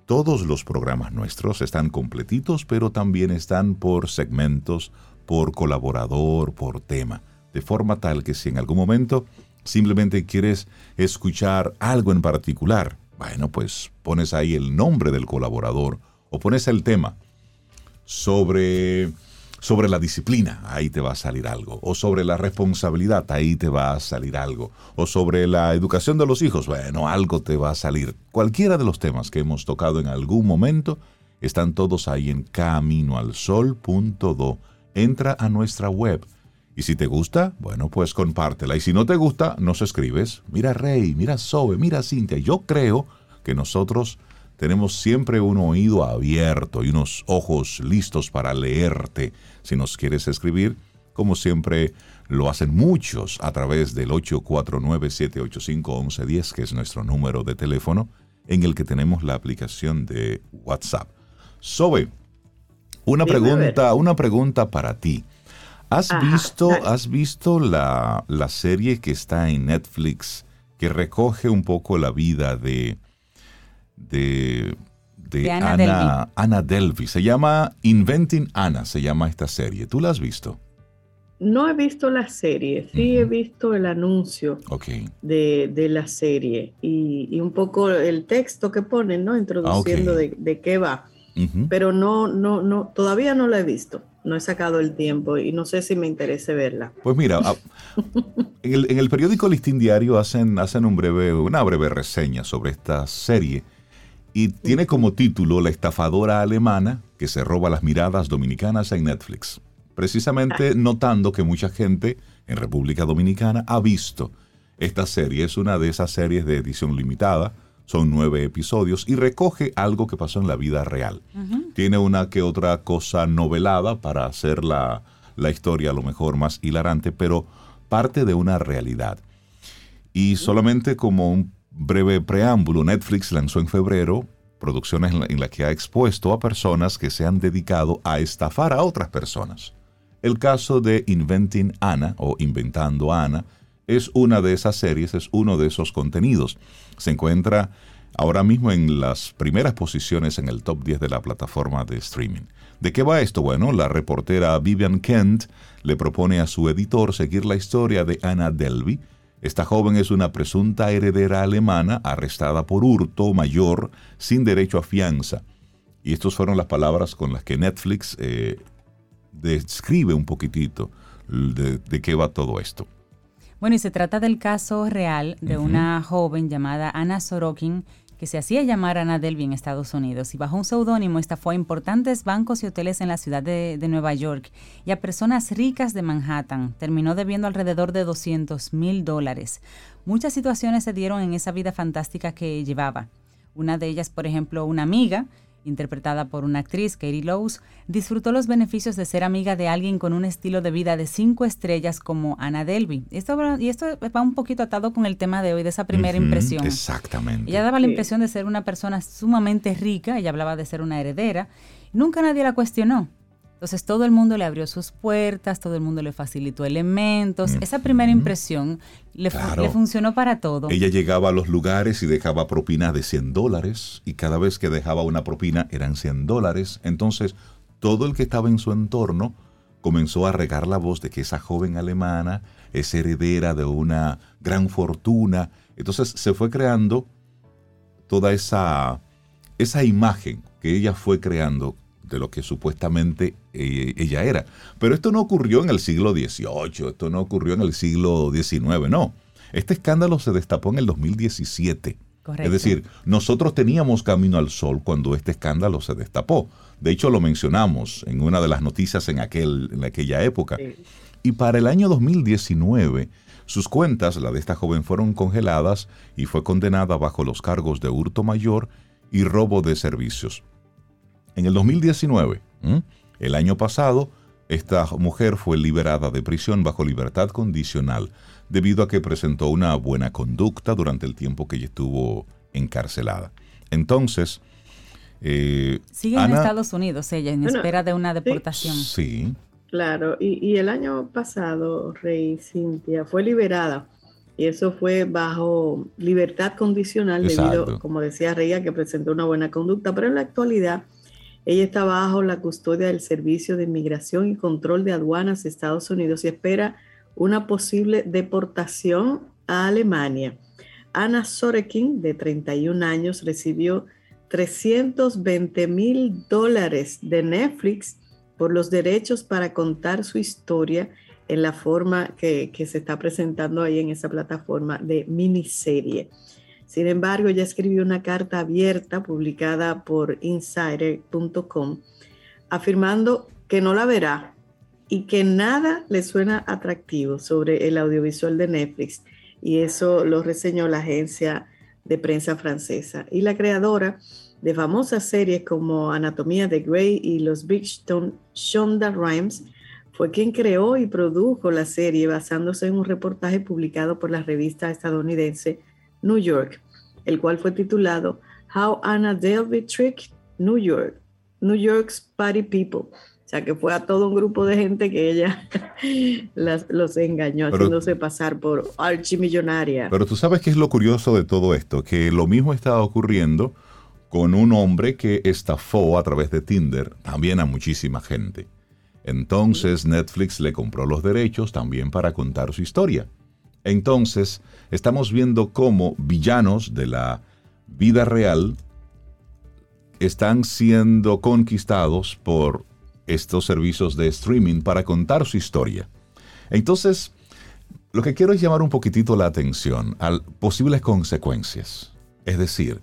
todos los programas nuestros están completitos, pero también están por segmentos, por colaborador, por tema, de forma tal que si en algún momento simplemente quieres escuchar algo en particular, bueno, pues pones ahí el nombre del colaborador o pones el tema sobre sobre la disciplina, ahí te va a salir algo. O sobre la responsabilidad, ahí te va a salir algo. O sobre la educación de los hijos, bueno, algo te va a salir. Cualquiera de los temas que hemos tocado en algún momento, están todos ahí en caminoalsol.do. Entra a nuestra web. Y si te gusta, bueno, pues compártela. Y si no te gusta, nos escribes. Mira Rey, mira Sobe, mira Cintia. Yo creo que nosotros tenemos siempre un oído abierto y unos ojos listos para leerte. Si nos quieres escribir, como siempre lo hacen muchos a través del 849-785-1110, que es nuestro número de teléfono, en el que tenemos la aplicación de WhatsApp. Sobe, una pregunta, una pregunta para ti. ¿Has visto, ¿has visto la, la, serie que está en Netflix que recoge un poco la vida de, de, de, Anna, Delvey. Se llama Inventing Anna, se llama esta serie. ¿Tú la has visto? No he visto la serie, sí he visto el anuncio de, la serie y, un poco el texto que ponen, ¿no? Introduciendo ah, de, qué va. Pero no, no, no, todavía no la he visto. No he sacado el tiempo y no sé si me interesa verla. Pues mira, en, el, periódico Listín Diario hacen, hacen un breve, una breve reseña sobre esta serie y tiene como título La estafadora alemana que se roba las miradas dominicanas en Netflix. Precisamente ah. notando que mucha gente en República Dominicana ha visto esta serie. Es una de esas series de edición limitada. Son nueve episodios y recoge algo que pasó en la vida real. Tiene una que otra cosa novelada para hacer la, la historia a lo mejor más hilarante, pero parte de una realidad. Y solamente como un breve preámbulo, Netflix lanzó en febrero producciones en las que ha expuesto a personas que se han dedicado a estafar a otras personas. El caso de Inventing Anna o Inventando Anna es una de esas series, es uno de esos contenidos. Se encuentra ahora mismo en las primeras posiciones en el top 10 de la plataforma de streaming. ¿De qué va esto? Bueno, la reportera Vivian Kent le propone a su editor seguir la historia de Anna Delvey, esta joven es una presunta heredera alemana arrestada por hurto mayor sin derecho a fianza. Y estas fueron las palabras con las que Netflix eh, describe un poquitito de, qué va todo esto. Bueno, y se trata del caso real de una joven llamada Ana Sorokin, se hacía llamar Ana Delvey en Estados Unidos y bajo un seudónimo estafó a importantes bancos y hoteles en la ciudad de, Nueva York y a personas ricas de Manhattan. Terminó debiendo alrededor de 200 mil dólares. Muchas situaciones se dieron en esa vida fantástica que llevaba. Una de ellas, por ejemplo, una amiga interpretada por una actriz, Katie Lowes, disfrutó los beneficios de ser amiga de alguien con un estilo de vida de cinco estrellas como Anna Delvey. Esto, y esto va un poquito atado con el tema de hoy, de esa primera impresión. Exactamente. Ella daba la impresión de ser una persona sumamente rica, ella hablaba de ser una heredera, nunca nadie la cuestionó. Entonces todo el mundo le abrió sus puertas, todo el mundo le facilitó elementos. Esa primera impresión le, funcionó para todo. Ella llegaba a los lugares y dejaba propinas de 100 dólares y cada vez que dejaba una propina eran 100 dólares. Entonces todo el que estaba en su entorno comenzó a regar la voz de que esa joven alemana es heredera de una gran fortuna. Entonces se fue creando toda esa, esa imagen que ella fue creando de lo que supuestamente eh, ella era. Pero esto no ocurrió en el siglo XVIII, esto no ocurrió en el siglo XIX, no. Este escándalo se destapó en el 2017. Es decir, nosotros teníamos camino al sol cuando este escándalo se destapó. De hecho, lo mencionamos en una de las noticias en, aquel, en aquella época. Y para el año 2019, sus cuentas, la de esta joven, fueron congeladas y fue condenada bajo los cargos de hurto mayor y robo de servicios. En el 2019, el año pasado, esta mujer fue liberada de prisión bajo libertad condicional debido a que presentó una buena conducta durante el tiempo que ella estuvo encarcelada. Entonces, eh, sigue en Estados Unidos ella en espera de una deportación. Sí. Claro, y, el año pasado, Rey Cintia fue liberada y eso fue bajo libertad condicional debido, como decía Rey, a que presentó una buena conducta, pero en la actualidad ella está bajo la custodia del Servicio de Inmigración y Control de Aduanas de Estados Unidos y espera una posible deportación a Alemania. Ana Sorekin, de 31 años, recibió 320 mil dólares de Netflix por los derechos para contar su historia en la forma que, que se está presentando ahí en esa plataforma de miniserie. Sin embargo, ella escribió una carta abierta publicada por insider.com afirmando que no la verá y que nada le suena atractivo sobre el audiovisual de Netflix. Y eso lo reseñó la agencia de prensa francesa. Y la creadora de famosas series como Anatomía de Grey y Los Big Shonda Rhimes, fue quien creó y produjo la serie basándose en un reportaje publicado por la revista estadounidense New York, el cual fue titulado How Anna Delvey Tricked New York, New York's Party People. O sea, que fue a todo un grupo de gente que ella los engañó, haciéndose pasar por archimillonaria. Pero tú sabes qué es lo curioso de todo esto, que lo mismo estaba ocurriendo con un hombre que estafó a través de Tinder también a muchísima gente. Entonces Netflix le compró los derechos también para contar su historia. Entonces, estamos viendo cómo villanos de la vida real están siendo conquistados por estos servicios de streaming para contar su historia. Entonces, lo que quiero es llamar un poquitito la atención a posibles consecuencias. Es decir,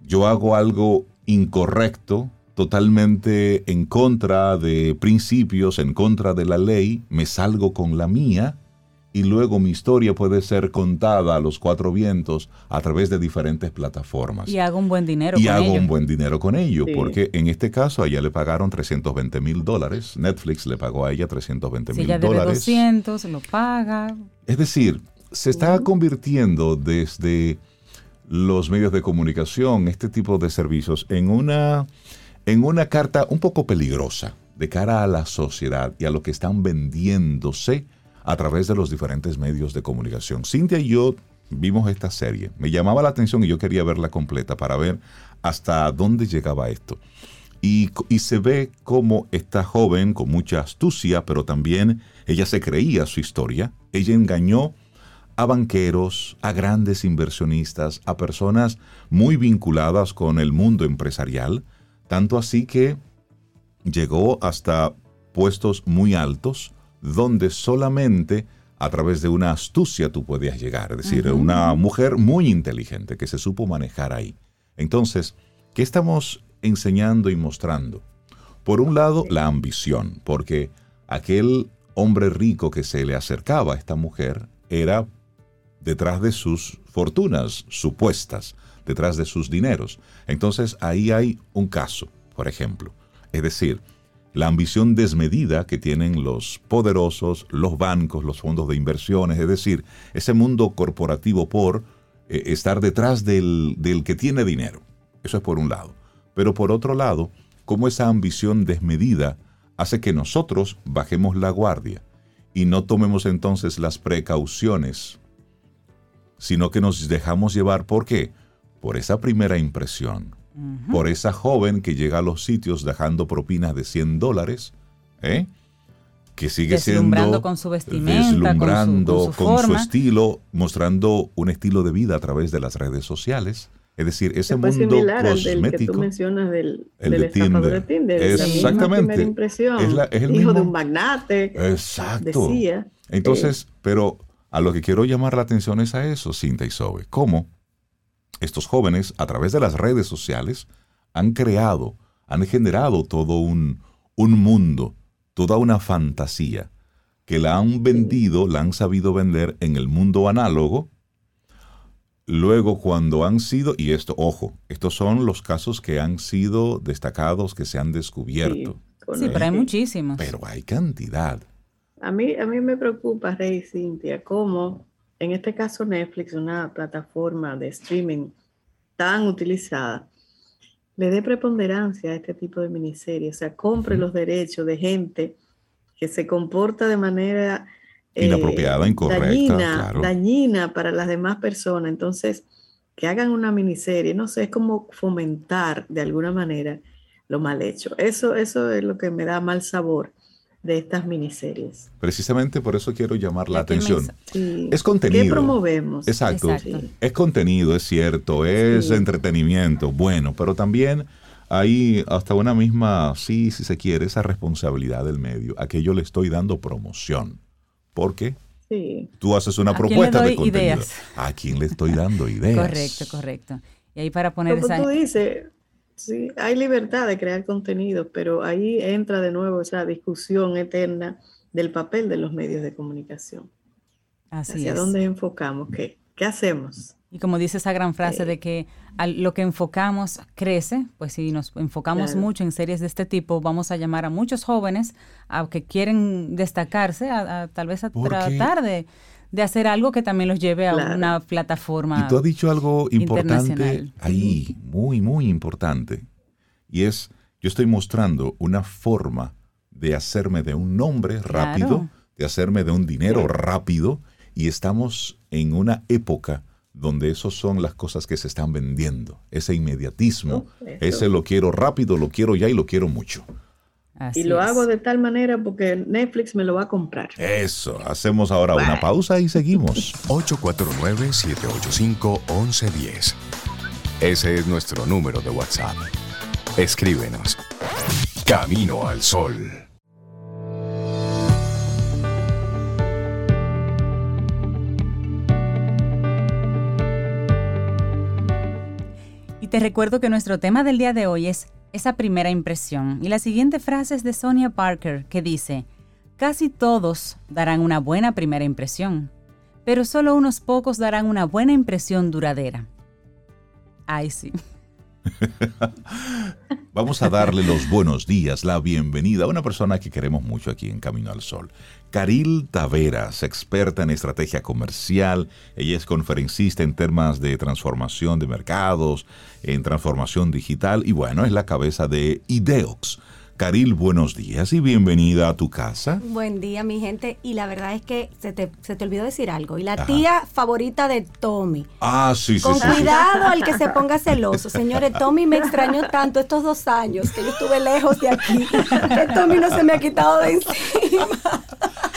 yo hago algo incorrecto, totalmente en contra de principios, en contra de la ley, me salgo con la mía y luego mi historia puede ser contada a los cuatro vientos a través de diferentes plataformas. Y hago un buen dinero y hago un buen dinero con ello, porque en este caso a ella le pagaron 320 mil dólares, Netflix le pagó a ella 320 mil dólares. Si ella debe 200, lo paga. Es decir, se está convirtiendo desde los medios de comunicación, este tipo de servicios, en una, en una carta un poco peligrosa de cara a la sociedad y a lo que están vendiéndose a través de los diferentes medios de comunicación. Cintia y yo vimos esta serie. Me llamaba la atención y yo quería verla completa para ver hasta dónde llegaba esto. Y, se ve cómo esta joven, con mucha astucia, pero también ella se creía su historia, ella engañó a banqueros, a grandes inversionistas, a personas muy vinculadas con el mundo empresarial, tanto así que llegó hasta puestos muy altos, donde solamente a través de una astucia tú podías llegar, es decir, una mujer muy inteligente que se supo manejar ahí. Entonces, ¿qué estamos enseñando y mostrando? Por un lado, la ambición, porque aquel hombre rico que se le acercaba a esta mujer era detrás de sus fortunas supuestas, detrás de sus dineros. Entonces ahí hay un caso, por ejemplo. Es decir, la ambición desmedida que tienen los poderosos, los bancos, los fondos de inversiones, es decir, ese mundo corporativo por eh, estar detrás del, del que tiene dinero. Eso es por un lado. Pero por otro lado, cómo esa ambición desmedida hace que nosotros bajemos la guardia y no tomemos entonces las precauciones, sino que nos dejamos llevar, ¿por qué? Por esa primera impresión, por esa joven que llega a los sitios dejando propinas de 100 dólares, ¿eh? que sigue deslumbrando con su vestimenta, deslumbrando con, su, estilo, mostrando un estilo de vida a través de las redes sociales. Es decir, ese mundo similar cosmético. Al del que tú mencionas del, el del de Tinder. de Tinder. Exactamente. La impresión. Es, es el Hijo de un magnate. Exacto. Decía. Entonces, pero a lo que quiero llamar la atención es a eso, Cinta y Sobe. Cómo estos jóvenes, a través de las redes sociales, han creado, han generado todo un, un mundo, toda una fantasía, que la han vendido, la han sabido vender en el mundo análogo. Luego, cuando han sido, y esto, ojo, estos son los casos que han sido destacados, que se han descubierto. Sí, pero hay muchísimos. Pero hay cantidad. A mí, a mí me preocupa, Rey Cintia, cómo en este caso Netflix, una plataforma de streaming tan utilizada, le dé preponderancia a este tipo de miniseries, o sea, compre los derechos de gente que se comporta de manera eh, inapropiada, incorrecta, dañina, dañina para las demás personas. Entonces, que hagan una miniserie, no sé, es como fomentar de alguna manera lo mal hecho. Eso, eso es lo que me da mal sabor de estas miniseries. Precisamente por eso quiero llamar la atención. Es contenido. ¿Qué promovemos? Exacto. Es contenido, es cierto, es entretenimiento, bueno, pero también hay hasta una misma, sí, si se quiere, esa responsabilidad del medio, a que yo le estoy dando promoción. ¿Por qué? Sí. Tú haces una propuesta de contenido. Ideas? ¿A quién le estoy dando ideas? Correcto, correcto. Y ahí para poner Como tú dices, Sí, hay libertad de crear contenido, pero ahí entra de nuevo esa discusión eterna del papel de los medios de comunicación. Así ¿Hacia dónde enfocamos? ¿Qué, ¿Qué hacemos? Y como dice esa gran frase de que lo que enfocamos crece, pues si nos enfocamos mucho en series de este tipo, vamos a llamar a muchos jóvenes a que quieren destacarse, a, tal vez a tratar de, hacer algo que también los lleve a una plataforma. Y tú has dicho algo importante ahí, muy, muy importante. Y es, yo estoy mostrando una forma de hacerme de un nombre rápido, de hacerme de un dinero rápido, y estamos en una época donde esas son las cosas que se están vendiendo, ese inmediatismo, ese lo quiero rápido, lo quiero ya y lo quiero mucho. Y lo hago de tal manera porque Netflix me lo va a comprar. Eso, hacemos ahora una pausa y seguimos. 849-785-1110. Ese es nuestro número de WhatsApp. Escríbenos. Camino al Sol. te recuerdo que nuestro tema del día de hoy es esa primera impresión. Y la siguiente frase es de Sonia Parker, que dice, casi todos darán una buena primera impresión, pero solo unos pocos darán una buena impresión duradera. Ay, sí. Vamos a darle los buenos días, la bienvenida a una persona que queremos mucho aquí en Camino al Sol. Caril Taveras, experta en estrategia comercial. Ella es conferencista en temas de transformación de mercados, en transformación digital y bueno, es la cabeza de Ideox Caril, buenos días y bienvenida a tu casa. Buen día, mi gente. Y la verdad es que se te, olvidó decir algo. Y la tía favorita de Tommy. Ah, sí, sí. Con cuidado al que se ponga celoso. Señores, Tommy me extrañó tanto estos dos años que yo estuve lejos de aquí. Que Tommy no se me ha quitado de encima.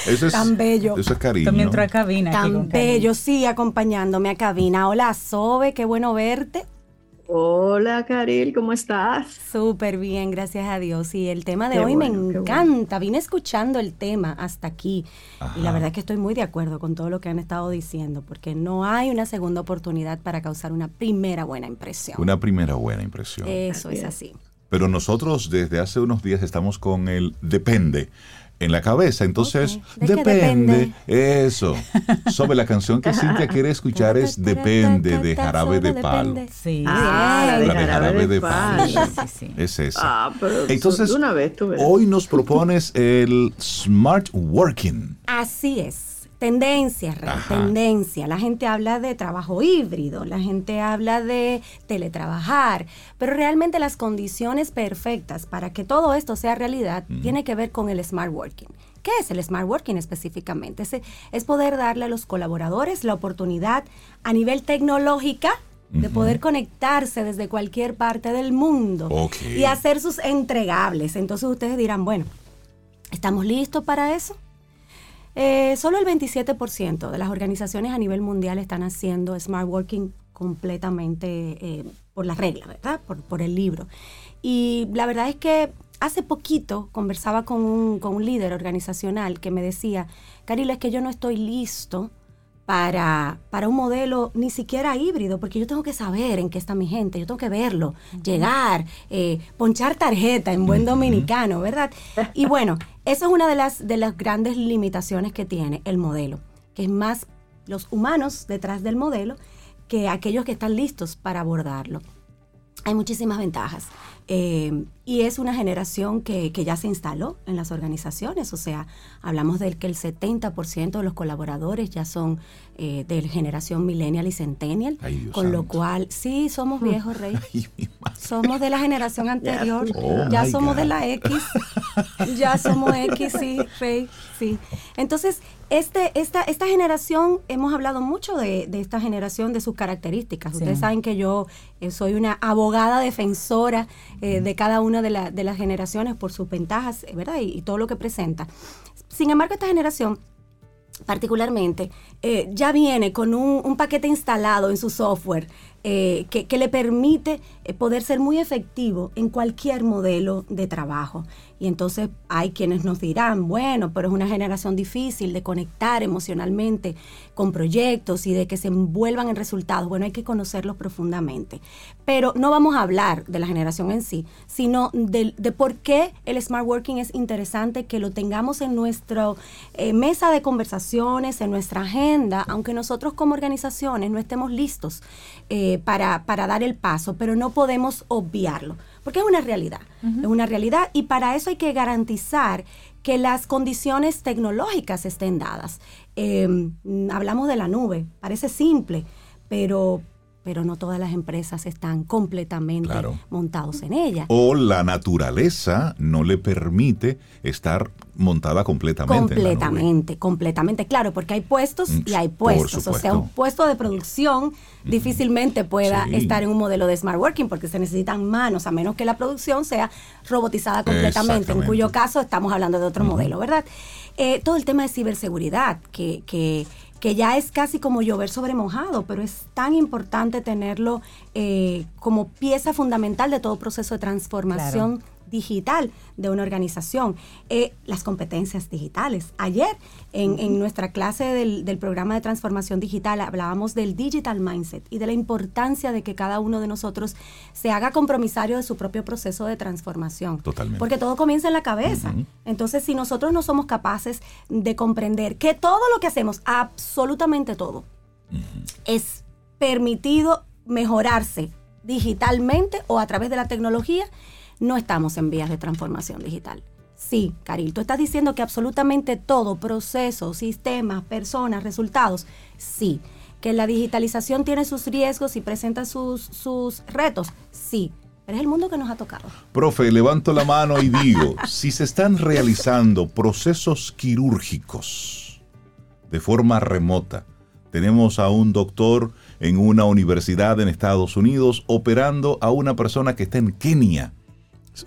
Eso es, tan bello. Eso es cariño. Tommy entró a cabina. Tan bello, sí, acompañándome a cabina. Hola, Sobe, qué bueno verte. Hola, Caril, ¿cómo estás? Súper bien, gracias a Dios. Y el tema de hoy me encanta. Vine escuchando el tema hasta aquí. Y la verdad es que estoy muy de acuerdo con todo lo que han estado diciendo, porque no hay una segunda oportunidad para causar una primera buena impresión. Una primera buena impresión. Eso es así. Pero nosotros desde hace unos días estamos con el depende en la cabeza. Entonces, depende, Eso. Sobre la canción que Cintia quiere escuchar es Depende de Jarabe de Palo. Sí. Ah, la de Jarabe de Palo. Es esa. Ah, Entonces, una vez, hoy nos propones el Smart Working. Así es. Tendencia, tendencia. La gente habla de trabajo híbrido, la gente habla de teletrabajar, pero realmente las condiciones perfectas para que todo esto sea realidad tiene que ver con el smart working. ¿Qué es el smart working específicamente? Es, es poder darle a los colaboradores la oportunidad a nivel tecnológica de poder conectarse desde cualquier parte del mundo y hacer sus entregables. Entonces ustedes dirán, bueno, ¿estamos listos para eso? Eh, solo el 27% de las organizaciones a nivel mundial están haciendo smart working completamente eh, por la regla, ¿verdad? Por, el libro. Y la verdad es que hace poquito conversaba con un, con un líder organizacional que me decía, Carila, es que yo no estoy listo para, para un modelo ni siquiera híbrido, porque yo tengo que saber en qué está mi gente, yo tengo que verlo, llegar, eh, ponchar tarjeta en buen dominicano, ¿verdad? Y bueno, esa es una de las, de las grandes limitaciones que tiene el modelo, que es más los humanos detrás del modelo que aquellos que están listos para abordarlo. Hay muchísimas ventajas. Eh, y es una generación que, que, ya se instaló en las organizaciones, o sea, hablamos del que el 70% de los colaboradores ya son eh, de generación millennial y centennial, con lo cual, sí, somos viejos, Rey. somos de la generación anterior, ya oh somos de la X, ya somos X, sí, Rey, sí. Entonces, este, esta, esta generación, hemos hablado mucho de, de esta generación, de sus características. Ustedes saben que yo eh, soy una abogada defensora eh, de cada una de, de, las generaciones por sus ventajas, ¿verdad? Y, todo lo que presenta. Sin embargo, esta generación particularmente, eh, ya viene con un, paquete instalado en su software eh, que, le permite eh, poder ser muy efectivo en cualquier modelo de trabajo. Y entonces hay quienes nos dirán, bueno, pero es una generación difícil de conectar emocionalmente con proyectos y de que se envuelvan en resultados. Bueno, hay que conocerlos profundamente. Pero no vamos a hablar de la generación en sí, sino de, por qué el Smart Working es interesante que lo tengamos en nuestra eh, mesa de conversaciones, en nuestra agenda, aunque nosotros como organizaciones no estemos listos eh, para, para dar el paso, pero no podemos obviarlo porque es una realidad, es una realidad y para eso hay que garantizar que las condiciones tecnológicas estén dadas. Em, hablamos de la nube, parece simple, pero pero no todas las empresas están completamente montados en ella. O la naturaleza no le permite estar montada completamente. Completamente, completamente, claro, porque hay puestos y hay puestos. O sea, un puesto de producción difícilmente pueda estar en un modelo de smart working porque se necesitan manos, a menos que la producción sea robotizada completamente, en cuyo caso estamos hablando de otro modelo, ¿verdad? Eh, todo el tema de ciberseguridad, que, que que ya es casi como llover sobre mojado, pero es tan importante tenerlo eh, como pieza fundamental de todo proceso de transformación digital de una organización, eh, las competencias digitales. Ayer en, nuestra clase del, programa de transformación digital hablábamos del digital mindset y de la importancia de que cada uno de nosotros se haga compromisario de su propio proceso de transformación. Totalmente. Porque todo comienza en la cabeza. Entonces, si nosotros no somos capaces de comprender que todo lo que hacemos, absolutamente todo, es permitido mejorarse digitalmente o a través de la tecnología, no estamos en vías de transformación digital. Sí, Caril, tú estás diciendo que absolutamente todo, procesos, sistemas, personas, resultados, sí. Que la digitalización tiene sus riesgos y presenta sus, sus retos, sí. Pero es el mundo que nos ha tocado. Profe, levanto la mano y digo, si se están realizando procesos quirúrgicos de forma remota, tenemos a un doctor en una universidad en Estados Unidos operando a una persona que está en Kenia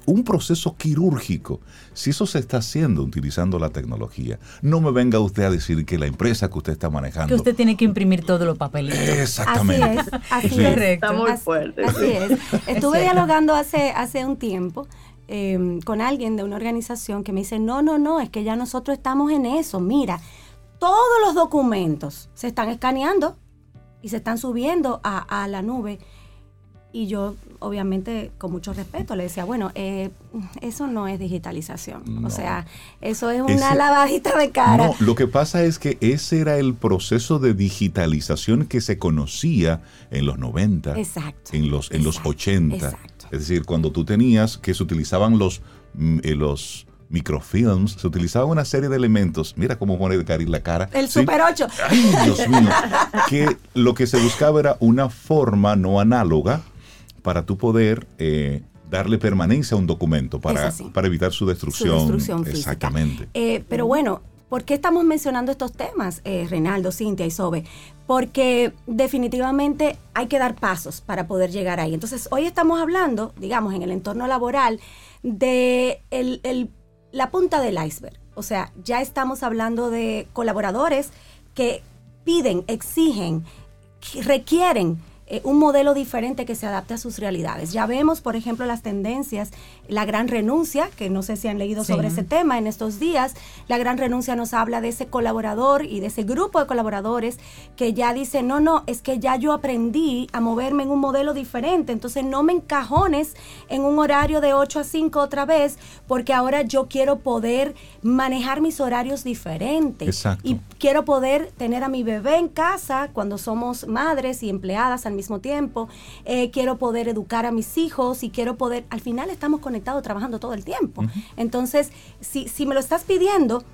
un proceso quirúrgico. Si eso se está haciendo utilizando la tecnología, no me venga usted a decir que la empresa que usted está manejando. Que usted tiene que imprimir todos los papelitos. Exactamente. Así es, así es. Está muy fuerte. Así, es. Estuve dialogando hace, hace un tiempo. Em, con alguien de una organización que me dice, no, no, no, es que ya nosotros estamos en eso. Mira, todos los documentos se están escaneando y se están subiendo a, a la nube y yo, obviamente, con mucho respeto, le decía, bueno, eh, eso no es digitalización. O sea, eso es una lavadita de cara. No, lo que pasa es que ese era el proceso de digitalización que se conocía en los 90, en los, en los 80. Es decir, cuando tú tenías que se utilizaban los, mm, eh, los microfilms, se utilizaba una serie de elementos. Mira cómo pone Cari la cara. El Super 8. Ay, Dios mío. que lo que se buscaba era una forma no análoga para tú poder eh, darle permanencia a un documento para, para evitar su destrucción. Su destrucción Exactamente. Eh, pero bueno, ¿por qué estamos mencionando estos temas, eh, Reinaldo, Cintia y Sobe? Porque definitivamente hay que dar pasos para poder llegar ahí. Entonces, hoy estamos hablando, digamos, en el entorno laboral, de la punta del iceberg. O sea, ya estamos hablando de colaboradores que piden, exigen, requieren eh, un modelo diferente que se adapte a sus realidades. Ya vemos, por ejemplo, las tendencias, la gran renuncia, que no sé si han leído sobre ese tema en estos días, la gran renuncia nos habla de ese colaborador y de ese grupo de colaboradores que ya dice, no, no, es que ya yo aprendí a moverme en un modelo diferente, entonces no me encajones en un horario de 8 a 5 otra vez, porque ahora yo quiero poder manejar mis horarios diferentes. Exacto. Y quiero poder tener a mi bebé en casa cuando somos madres y empleadas al mismo tiempo, eh, quiero poder educar a mis hijos y quiero poder, al final estamos conectados trabajando todo el tiempo. Entonces, si, si me lo estás pidiendo,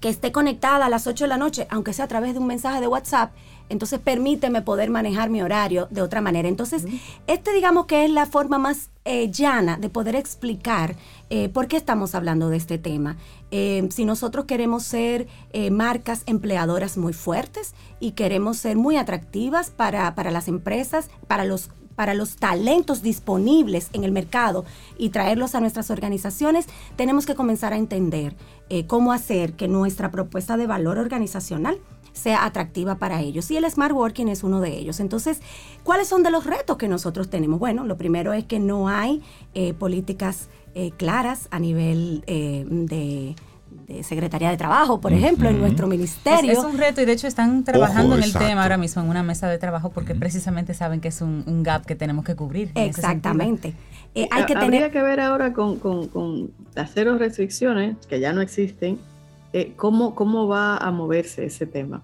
que esté conectada a las 8 de la noche, aunque sea a través de un mensaje de WhatsApp, entonces permíteme poder manejar mi horario de otra manera. Entonces, este digamos que es la forma más eh, llana de poder explicar eh, por qué estamos hablando de este tema. Eh, si nosotros queremos ser marcas empleadoras muy fuertes y queremos ser muy atractivas para, para las empresas, para los para los talentos disponibles en el mercado y traerlos a nuestras organizaciones, tenemos que comenzar a entender eh, cómo hacer que nuestra propuesta de valor organizacional sea atractiva para ellos. Y el Smart Working es uno de ellos. Entonces, ¿cuáles son de los retos que nosotros tenemos? Bueno, lo primero es que no hay eh, políticas eh, claras a nivel eh, de Secretaría de Trabajo, por ejemplo, en nuestro ministerio. Es, un reto y de hecho están trabajando en el tema ahora mismo en una mesa de trabajo porque precisamente saben que es un, gap que tenemos que cubrir. Exactamente. hay que Habría que ver ahora con, con, con, las cero restricciones, que ya no existen, ¿cómo, ¿cómo va a moverse ese tema?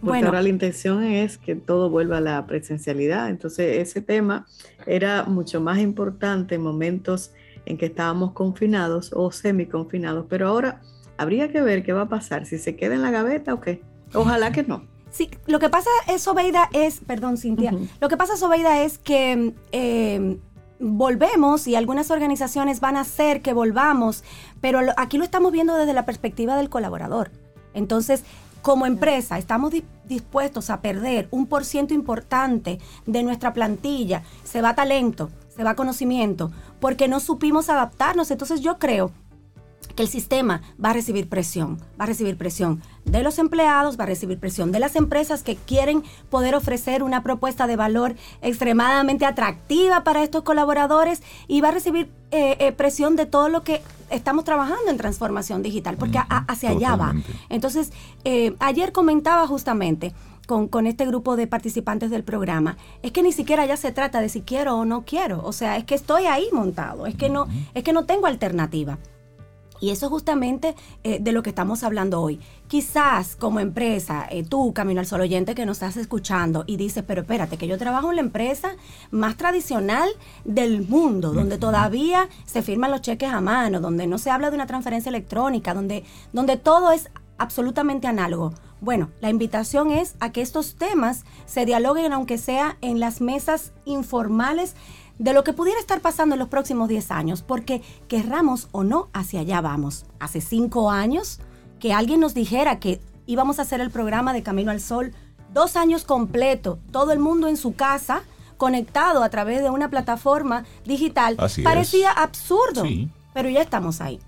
Porque ahora la intención es que todo vuelva a la presencialidad. Entonces, ese tema era mucho más importante en momentos en que estábamos confinados o semi-confinados. Pero ahora habría que ver qué va a pasar, si se queda en la gaveta o qué. Ojalá que no. Sí, lo que pasa es, Sobeida, es, perdón, Cintia, lo que pasa, Sobeida, es que eh, volvemos y algunas organizaciones van a hacer que volvamos, pero aquí lo estamos viendo desde la perspectiva del colaborador. Entonces, como empresa estamos dispuestos a perder un por ciento importante de nuestra plantilla, se va talento, se va conocimiento, porque no supimos adaptarnos. Entonces yo creo que el sistema va a recibir presión, va a recibir presión de los empleados, va a recibir presión de las empresas que quieren poder ofrecer una propuesta de valor extremadamente atractiva para estos colaboradores y va a recibir eh, eh, presión de todo lo que estamos trabajando en transformación digital, porque hacia allá va. Entonces, eh, ayer comentaba justamente con, con, este grupo de participantes del programa, es que ni siquiera ya se trata de si quiero o no quiero, o sea, es que estoy ahí montado, es que no, es que no tengo alternativa. Y eso es justamente eh, de lo que estamos hablando hoy. Quizás como empresa, eh, tú, Camino al Sol oyente que nos estás escuchando y dices, pero espérate, que yo trabajo en la empresa más tradicional del mundo, donde todavía se firman los cheques a mano, donde no se habla de una transferencia electrónica, donde, donde todo es absolutamente análogo. Bueno, la invitación es a que estos temas se dialoguen, aunque sea en las mesas informales de lo que pudiera estar pasando en los próximos 10 años, porque querramos o no, hacia allá vamos. Hace 5 años, que alguien nos dijera que íbamos a hacer el programa de Camino al Sol, dos años completo, todo el mundo en su casa, conectado a través de una plataforma digital, parecía absurdo, pero ya estamos ahí.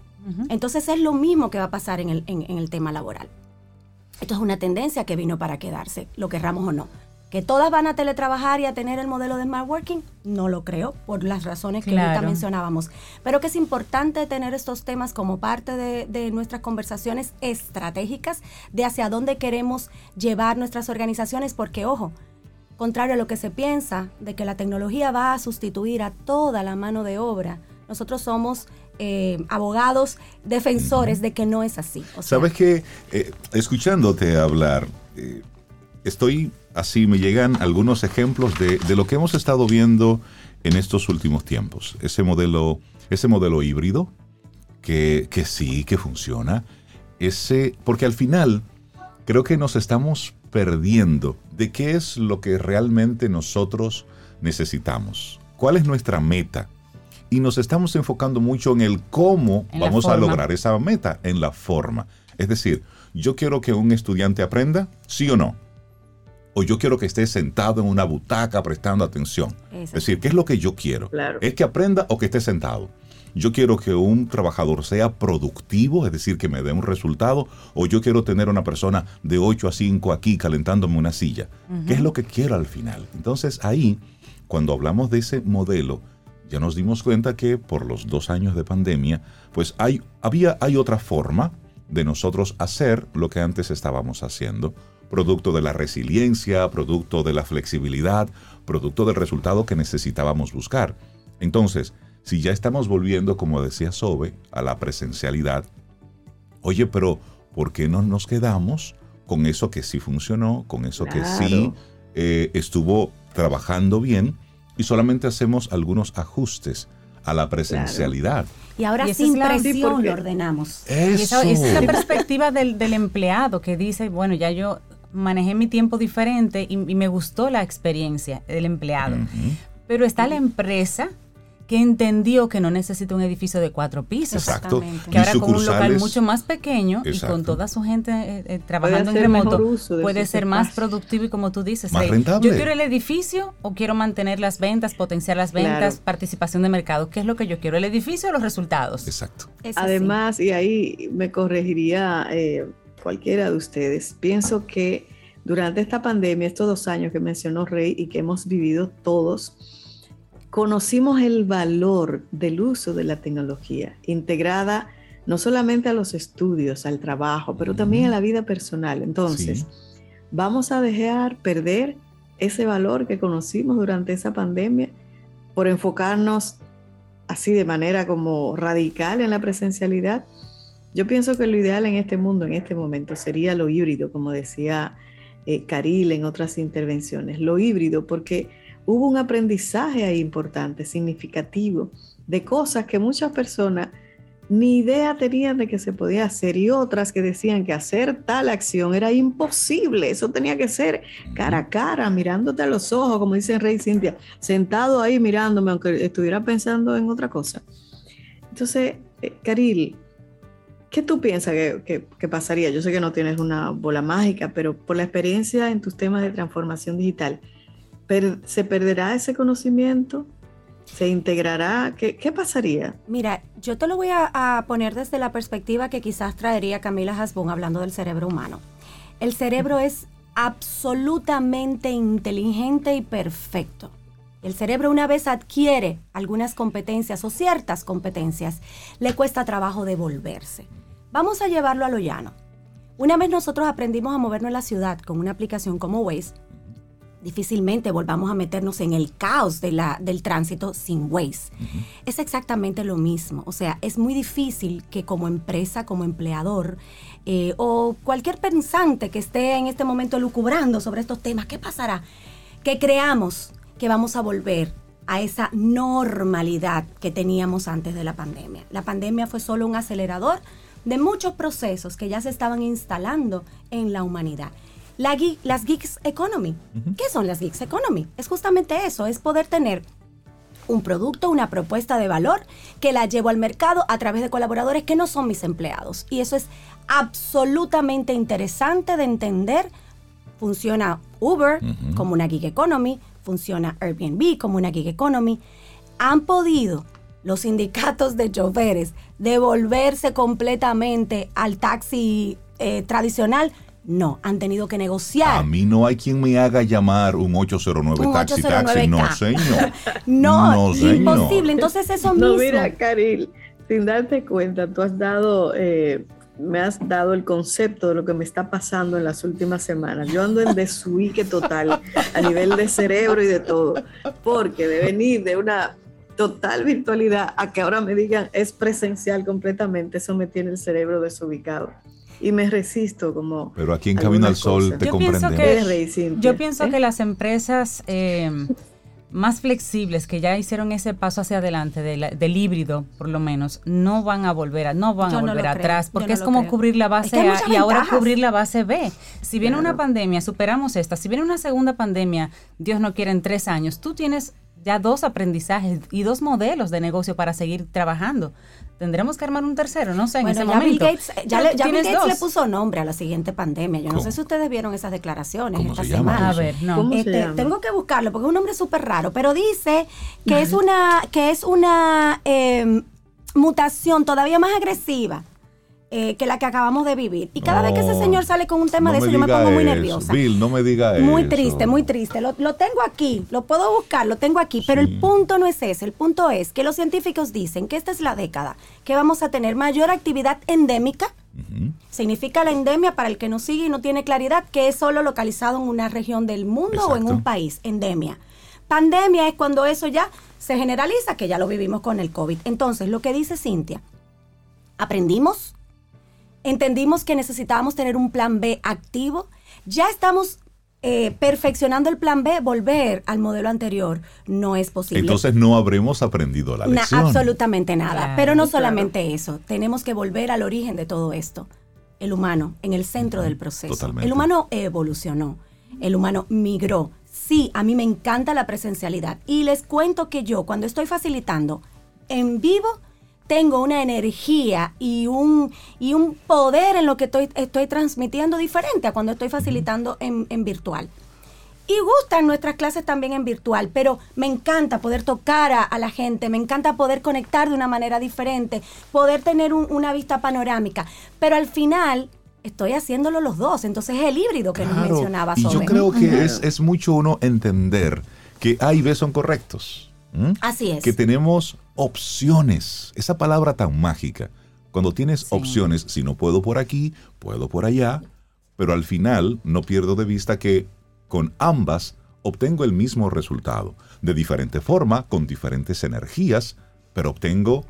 Entonces es lo mismo que va a pasar en el, en el tema laboral. Esto es una tendencia que vino para quedarse, lo querramos o no. ¿Que todas van a teletrabajar y a tener el modelo de Smart Working? No lo creo, por las razones que ahorita mencionábamos. Pero que es importante tener estos temas como parte de, nuestras conversaciones estratégicas de hacia dónde queremos llevar nuestras organizaciones, porque, ojo, contrario a lo que se piensa, de que la tecnología va a sustituir a toda la mano de obra, nosotros somos eh, abogados defensores de que no es así. Sabes que, eh, escuchándote hablar, eh, estoy así me llegan algunos ejemplos de, lo que hemos estado viendo en estos últimos tiempos. Ese modelo, ese modelo híbrido, que, que sí, que funciona. Ese, porque al final creo que nos estamos perdiendo de qué es lo que realmente nosotros necesitamos. ¿Cuál es nuestra meta? Y nos estamos enfocando mucho en el cómo vamos a lograr esa meta, en la forma. Es decir, yo quiero que un estudiante aprenda, sí o no o yo quiero que esté sentado en una butaca prestando atención. Es decir, ¿qué es lo que yo quiero? ¿Es que aprenda o que esté sentado? Yo quiero que un trabajador sea productivo, es decir, que me dé un resultado, o yo quiero tener una persona de 8 a 5 aquí calentándome una silla. ¿Qué es lo que quiero al final? Entonces ahí, cuando hablamos de ese modelo, ya nos dimos cuenta que por los dos años de pandemia, pues hay, había, hay otra forma de nosotros hacer lo que antes estábamos haciendo producto de la resiliencia, producto de la flexibilidad, producto del resultado que necesitábamos buscar. Entonces, si ya estamos volviendo, como decía Sobe, a la presencialidad, oye, pero ¿por qué no nos quedamos con eso que sí funcionó, con eso que sí eh, estuvo trabajando bien y solamente hacemos algunos ajustes a la presencialidad? Y ahora sin presión lo ordenamos. Y esa, es la perspectiva del, del, empleado que dice, bueno, ya yo manejé mi tiempo diferente y, me gustó la experiencia del empleado. Pero está la empresa que entendió que no necesita un edificio de cuatro pisos. Exacto. Que ahora con un local mucho más pequeño y con toda su gente eh, eh, trabajando en remoto puede ser más productivo y como tú dices, más rentable. yo quiero el edificio o quiero mantener las ventas, potenciar las ventas, participación de mercado. ¿Qué es lo que yo quiero? ¿El edificio o los resultados? Exacto. Además, y ahí me corregiría eh, cualquiera de ustedes, pienso que durante esta pandemia, estos dos años que mencionó Rey y que hemos vivido todos, conocimos el valor del uso de la tecnología integrada no solamente a los estudios, al trabajo, pero también a la vida personal. Entonces, vamos a dejar perder ese valor que conocimos durante esa pandemia por enfocarnos así de manera como radical en la presencialidad. Yo pienso que lo ideal en este mundo, en este momento, sería lo híbrido, como decía eh, Caril en otras intervenciones, lo híbrido, porque hubo un aprendizaje ahí importante, significativo, de cosas que muchas personas ni idea tenían de que se podía hacer y otras que decían que hacer tal acción era imposible, eso tenía que ser cara a cara, mirándote a los ojos, como dice Rey Cintia, sentado ahí mirándome, aunque estuviera pensando en otra cosa. Entonces, eh, Caril, ¿Qué tú piensas que, pasaría? Yo sé que no tienes una bola mágica, pero por la experiencia en tus temas de transformación digital, ¿se perderá ese conocimiento? ¿Se integrará? ¿Qué, pasaría? Mira, yo te lo voy a, poner desde la perspectiva que quizás traería Camila Hasbun hablando del cerebro humano. El cerebro es absolutamente inteligente y perfecto. El cerebro una vez adquiere algunas competencias o ciertas competencias, le cuesta trabajo devolverse. Vamos a llevarlo a lo llano. Una vez nosotros aprendimos a movernos en la ciudad con una aplicación como Waze, difícilmente volvamos a meternos en el caos de la, del tránsito sin Waze. Es exactamente lo mismo. O sea, es muy difícil que como empresa, como empleador eh, o cualquier pensante que esté en este momento lucubrando sobre estos temas, ¿qué pasará? Que creamos que vamos a volver a esa normalidad que teníamos antes de la pandemia. La pandemia fue solo un acelerador de muchos procesos que ya se estaban instalando en la humanidad. La, las Geeks Economy. ¿Qué son las Geeks Economy? Es justamente eso, es poder tener un producto, una propuesta de valor que la llevo al mercado a través de colaboradores que no son mis empleados. Y eso es absolutamente interesante de entender. Funciona Uber como una gig economy, funciona Airbnb como una gig economy. Han podido los sindicatos de choferes devolverse completamente al taxi eh, tradicional, no, han tenido que negociar. A mí no hay quien me haga llamar un 809 taxi taxi, no señor. no, imposible. Entonces eso mismo. No, mira, Caril, sin darte cuenta, tú has dado eh, me has dado el concepto de lo que me está pasando en las últimas semanas. Yo ando en desuique total a nivel de cerebro y de todo, porque de venir de una total virtualidad a que ahora me digan es presencial completamente, eso me tiene el cerebro desubicado. Y me resisto como... Pero aquí en Camino al Sol te comprendemos. yo pienso ¿eh? que las empresas eh, más flexibles que ya hicieron ese paso hacia adelante del híbrido, por lo menos, no van a volver a, no van a volver atrás, porque es como cubrir la base A y ahora cubrir la base B. Si viene una pandemia, superamos esta. Si viene una segunda pandemia, Dios no quiere en tres años, tú tienes ya dos aprendizajes y dos modelos de negocio para seguir trabajando. Tendremos que armar un tercero, no sé, en ese ya momento. Bill Gates, ya, le, Bill Gates le puso nombre a la siguiente pandemia. Yo no sé si ustedes vieron esas declaraciones esta semana. A ver, no. Este, tengo que buscarlo porque es un nombre súper raro, pero dice que es una, que es una eh, mutación todavía más agresiva eh, que la que acabamos de vivir. Y cada vez que ese señor sale con un tema de eso, yo me pongo muy nerviosa. Bill, no me diga eso. Muy triste, muy triste. Lo, tengo aquí, lo puedo buscar, lo tengo aquí, pero el punto no es ese. El punto es que los científicos dicen que esta es la década que vamos a tener mayor actividad endémica. Significa la endemia, para el que no sigue y no tiene claridad, que es solo localizado en una región del mundo o en un país, endemia. Pandemia es cuando eso ya se generaliza, que ya lo vivimos con el COVID. Entonces, lo que dice Cintia, aprendimos, entendimos que necesitábamos tener un plan B activo. Ya estamos eh, perfeccionando el plan B, volver al modelo anterior no es posible. Entonces no habremos aprendido la lección. absolutamente nada. Pero no solamente eso, tenemos que volver al origen de todo esto. El humano, en el centro del proceso. El humano evolucionó, el humano migró, sí, a mí me encanta la presencialidad. Y les cuento que yo, cuando estoy facilitando en vivo, tengo una energía y un, y un poder en lo que estoy, estoy transmitiendo diferente a cuando estoy facilitando en, en virtual. Y gustan nuestras clases también en virtual, pero me encanta poder tocar a, la gente, me encanta poder conectar de una manera diferente, poder tener una vista panorámica. Pero al final estoy haciéndolo los dos, entonces es el híbrido que nos mencionaba. Y yo creo que es, es, mucho uno entender que A y B son correctos. Así es. Que tenemos opciones, esa palabra tan mágica. Cuando tienes opciones, si no puedo por aquí, puedo por allá, pero al final no pierdo de vista que con ambas obtengo el mismo resultado, de diferente forma, con diferentes energías, pero obtengo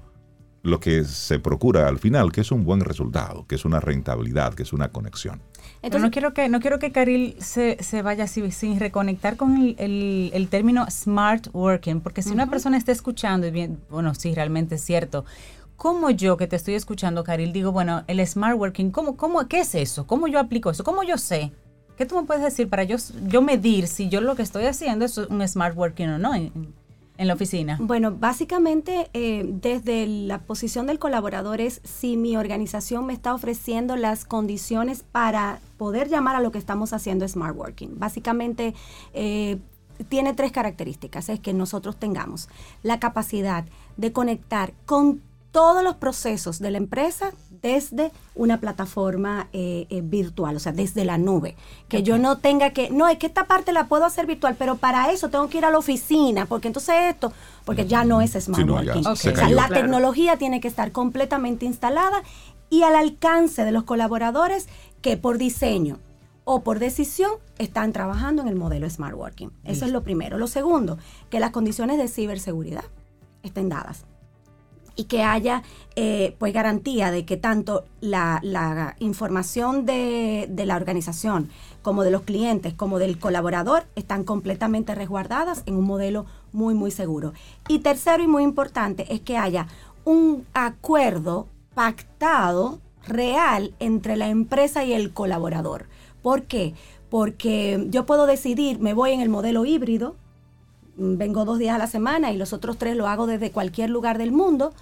lo que se procura al final, que es un buen resultado, que es una rentabilidad, que es una conexión. Entonces, no quiero que, no quiero que Caril se, vaya así, sin reconectar con el, término smart working, porque si una persona está escuchando, y bien, bueno, sí, realmente es cierto, ¿cómo yo que te estoy escuchando, Caril, digo, bueno, el smart working, ¿cómo, cómo, ¿qué es eso? ¿Cómo yo aplico eso? ¿Cómo yo sé? ¿Qué tú me puedes decir para yo, yo medir si yo lo que estoy haciendo es un smart working o no en, la oficina? Bueno, básicamente eh, desde la posición del colaborador es si mi organización me está ofreciendo las condiciones para poder llamar a lo que estamos haciendo smart working. Básicamente eh, tiene tres características, es que nosotros tengamos la capacidad de conectar con todos los procesos de la empresa desde una plataforma eh, eh, virtual, o sea, desde la nube. Que yo no tenga que, no, es que esta parte la puedo hacer virtual, pero para eso tengo que ir a la oficina, porque entonces esto, porque ya no es smart working. O sea, la tecnología tiene que estar completamente instalada y al alcance de los colaboradores que por diseño o por decisión están trabajando en el modelo smart working. Eso es lo primero. Lo segundo, que las condiciones de ciberseguridad estén dadas y que haya eh, pues garantía de que tanto la, información de, la organización como de los clientes como del colaborador están completamente resguardadas en un modelo muy muy seguro. Y tercero y muy importante es que haya un acuerdo pactado real entre la empresa y el colaborador. ¿Por qué? Porque yo puedo decidir, me voy en el modelo híbrido, vengo dos días a la semana y los otros tres lo hago desde cualquier lugar del mundo,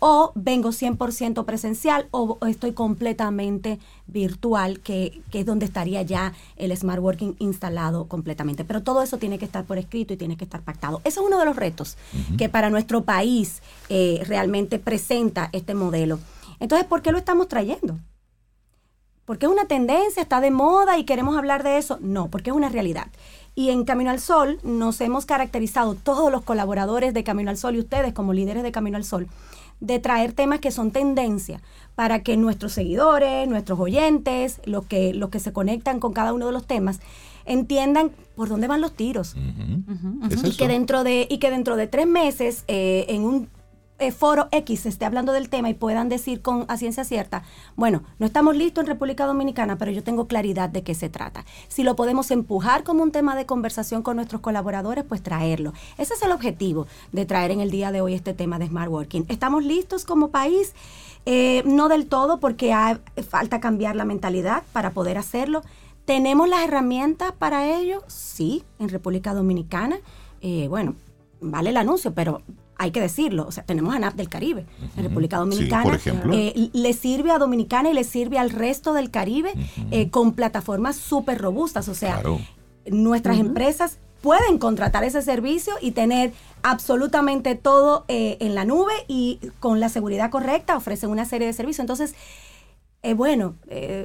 o vengo 100% presencial o estoy completamente virtual, que, es donde estaría ya el smart working instalado completamente. Pero todo eso tiene que estar por escrito y tiene que estar pactado. Eso es uno de los retos que para nuestro país eh, realmente presenta este modelo. Entonces, ¿por qué lo estamos trayendo? ¿Porque es una tendencia, está de moda y queremos hablar de eso? No, porque es una realidad. Y en Camino al Sol nos hemos caracterizado todos los colaboradores de Camino al Sol y ustedes como líderes de Camino al Sol de traer temas que son tendencia para que nuestros seguidores, nuestros oyentes, los que, los que se conectan con cada uno de los temas, entiendan por dónde van los tiros. y, que dentro de, y que dentro de tres meses, eh, en un eh, foro X esté hablando del tema y puedan decir con a ciencia cierta, bueno, no estamos listos en República Dominicana, pero yo tengo claridad de qué se trata. Si lo podemos empujar como un tema de conversación con nuestros colaboradores, pues traerlo. Ese es el objetivo de traer en el día de hoy este tema de Smart Working. ¿Estamos listos como país? Eh, no del todo porque falta cambiar la mentalidad para poder hacerlo. ¿Tenemos las herramientas para ello? Sí, en República Dominicana. Eh, bueno, vale el anuncio, pero hay que decirlo, o sea, tenemos ANAP del Caribe en República Dominicana. por ejemplo. Eh, le sirve a Dominicana y le sirve al resto del Caribe eh, con plataformas súper robustas. O sea, nuestras empresas pueden contratar ese servicio y tener absolutamente todo eh, en la nube y con la seguridad correcta ofrecen una serie de servicios. Entonces, bueno,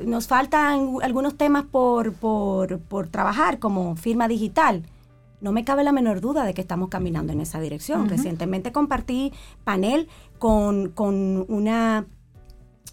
nos faltan algunos temas por, por, por trabajar como firma digital no me cabe la menor duda de que estamos caminando en esa dirección. Recientemente compartí panel con, con una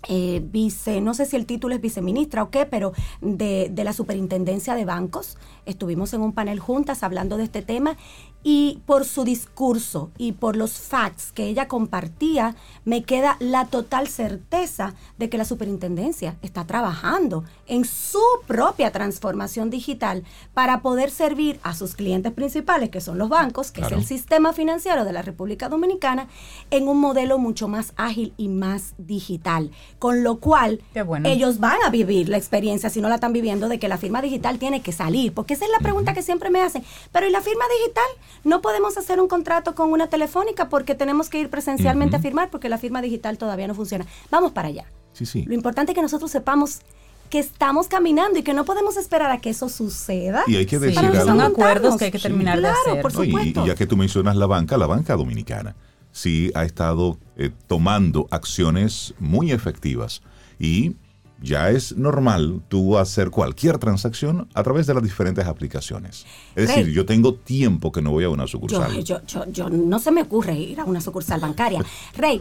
eh, vice, no sé si el título es viceministra o qué, pero de, de, la superintendencia de bancos. Estuvimos en un panel juntas hablando de este tema y por su discurso y por los facts que ella compartía, me queda la total certeza de que la superintendencia está trabajando en su propia transformación digital para poder servir a sus clientes principales, que son los bancos, que es el sistema financiero de la República Dominicana, en un modelo mucho más ágil y más digital. Con lo cual, ellos van a vivir la experiencia, si no la están viviendo, de que la firma digital tiene que salir. Porque esa es la pregunta que siempre me hacen. Pero ¿y la firma digital? No podemos hacer un contrato con una telefónica porque tenemos que ir presencialmente a firmar porque la firma digital todavía no funciona. Vamos para allá. Sí, sí. Lo importante es que nosotros sepamos que estamos caminando y que no podemos esperar a que eso suceda. Y hay que decir Son acuerdos que hay que terminar de hacer. Por supuesto. y, ya que tú mencionas la banca, la banca dominicana sí ha estado eh, tomando acciones muy efectivas y ya es normal tú hacer cualquier transacción a través de las diferentes aplicaciones. Es decir, yo tengo tiempo que no voy a una sucursal. Yo, yo, yo, no se me ocurre ir a una sucursal bancaria. Rey,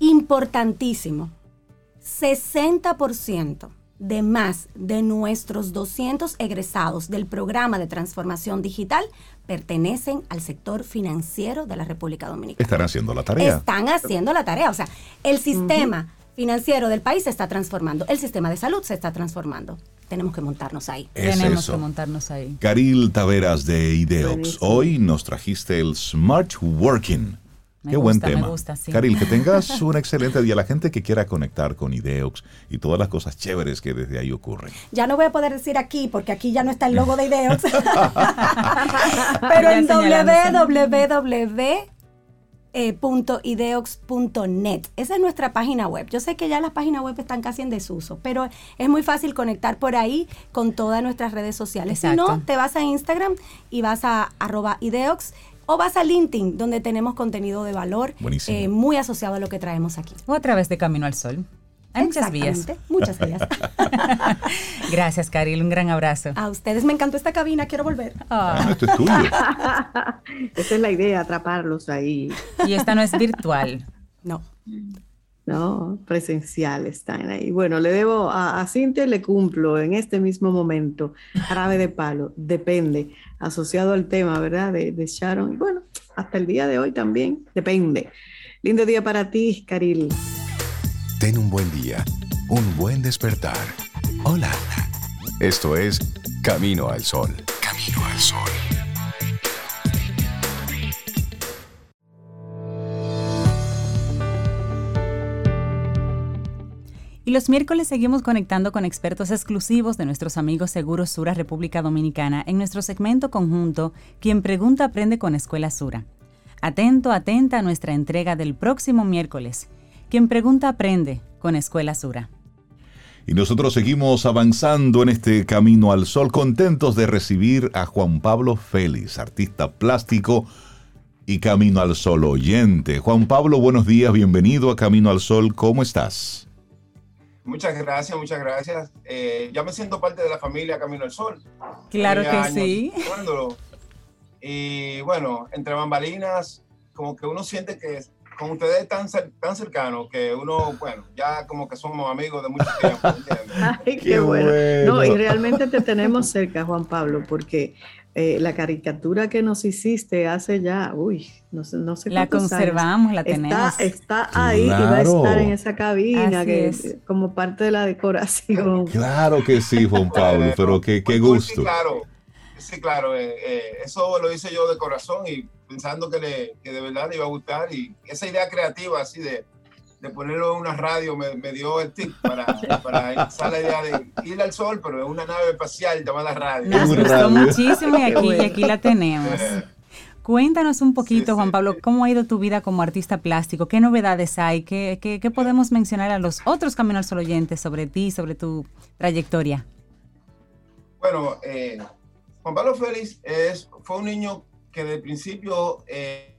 importantísimo. 60% de más de nuestros 200 egresados del programa de transformación digital pertenecen al sector financiero de la República Dominicana. Están haciendo la tarea. Están haciendo la tarea. O sea, el sistema financiero del país se está transformando, el sistema de salud se está transformando. Tenemos que montarnos ahí. Tenemos que montarnos ahí. Caril Taveras de Ideox, hoy nos trajiste el Smart Working. Qué buen tema. Caril, que tengas un excelente día. La gente que quiera conectar con Ideox y todas las cosas chéveres que desde ahí ocurren. Ya no voy a poder decir aquí, porque aquí ya no está el logo de Ideox. Pero en www eh, .ideox.net. Esa es nuestra página web. Yo sé que ya las páginas web están casi en desuso, pero es muy fácil conectar por ahí con todas nuestras redes sociales. Si no, te vas a Instagram y vas a arroba ideox o vas a LinkedIn, donde tenemos contenido de valor eh, muy asociado a lo que traemos aquí. O a través de Camino al Sol. Hay muchas vías. Muchas vías. Gracias, Caril. Un gran abrazo. A ustedes me encantó esta cabina. Quiero volver. Ah. esto es tuyo. Esa es la idea, atraparlos ahí. Y esta no es virtual. No. No, presencial están ahí. Bueno, le debo a, a Cintia, le cumplo en este mismo momento. Jarabe de palo, depende, asociado al tema, ¿verdad? De, de Sharon. Y bueno, hasta el día de hoy también, depende. Lindo día para ti, Caril. Ten un buen día, un buen despertar. Hola. Esto es Camino al Sol. Camino al Sol. Y los miércoles seguimos conectando con expertos exclusivos de nuestros amigos Seguros Sura República Dominicana en nuestro segmento conjunto Quien Pregunta Aprende con Escuela Sura. Atento, atenta a nuestra entrega del próximo miércoles quien pregunta aprende con Escuela Sura. Y nosotros seguimos avanzando en este camino al sol, contentos de recibir a Juan Pablo Félix, artista plástico y Camino al Sol oyente. Juan Pablo, buenos días, bienvenido a Camino al Sol, ¿cómo estás? Muchas gracias, muchas gracias. Eh, ya me siento parte de la familia Camino al Sol. Claro que sí. Y bueno, entre bambalinas, como que uno siente que con ustedes tan, tan cercanos que uno, bueno, ya como que somos amigos de mucho tiempo. Ay, qué, bueno. No, y realmente te tenemos cerca, Juan Pablo, porque eh, la caricatura que nos hiciste hace ya, uy, no sé, no sé La conservamos, la tenemos. Está, ahí y va a estar en esa cabina que, como parte de la decoración. Claro que sí, Juan Pablo, pero qué, qué gusto. Sí, claro, sí, claro, eh, eh, eso lo hice yo de corazón y pensando que, le, que de verdad le iba a gustar y esa idea creativa así de, de ponerlo en una radio me, me dio el tip para, para la idea de ir al sol, pero en una nave espacial llamada radio. Nos gustó muchísimo y aquí, y aquí la tenemos. Cuéntanos un poquito, Juan Pablo, cómo ha ido tu vida como artista plástico, qué novedades hay, qué, qué, qué podemos mencionar a los otros Camino al Sol oyentes sobre ti, sobre tu trayectoria. Bueno, eh, Juan Pablo Félix es, fue un niño que de principio... Eh,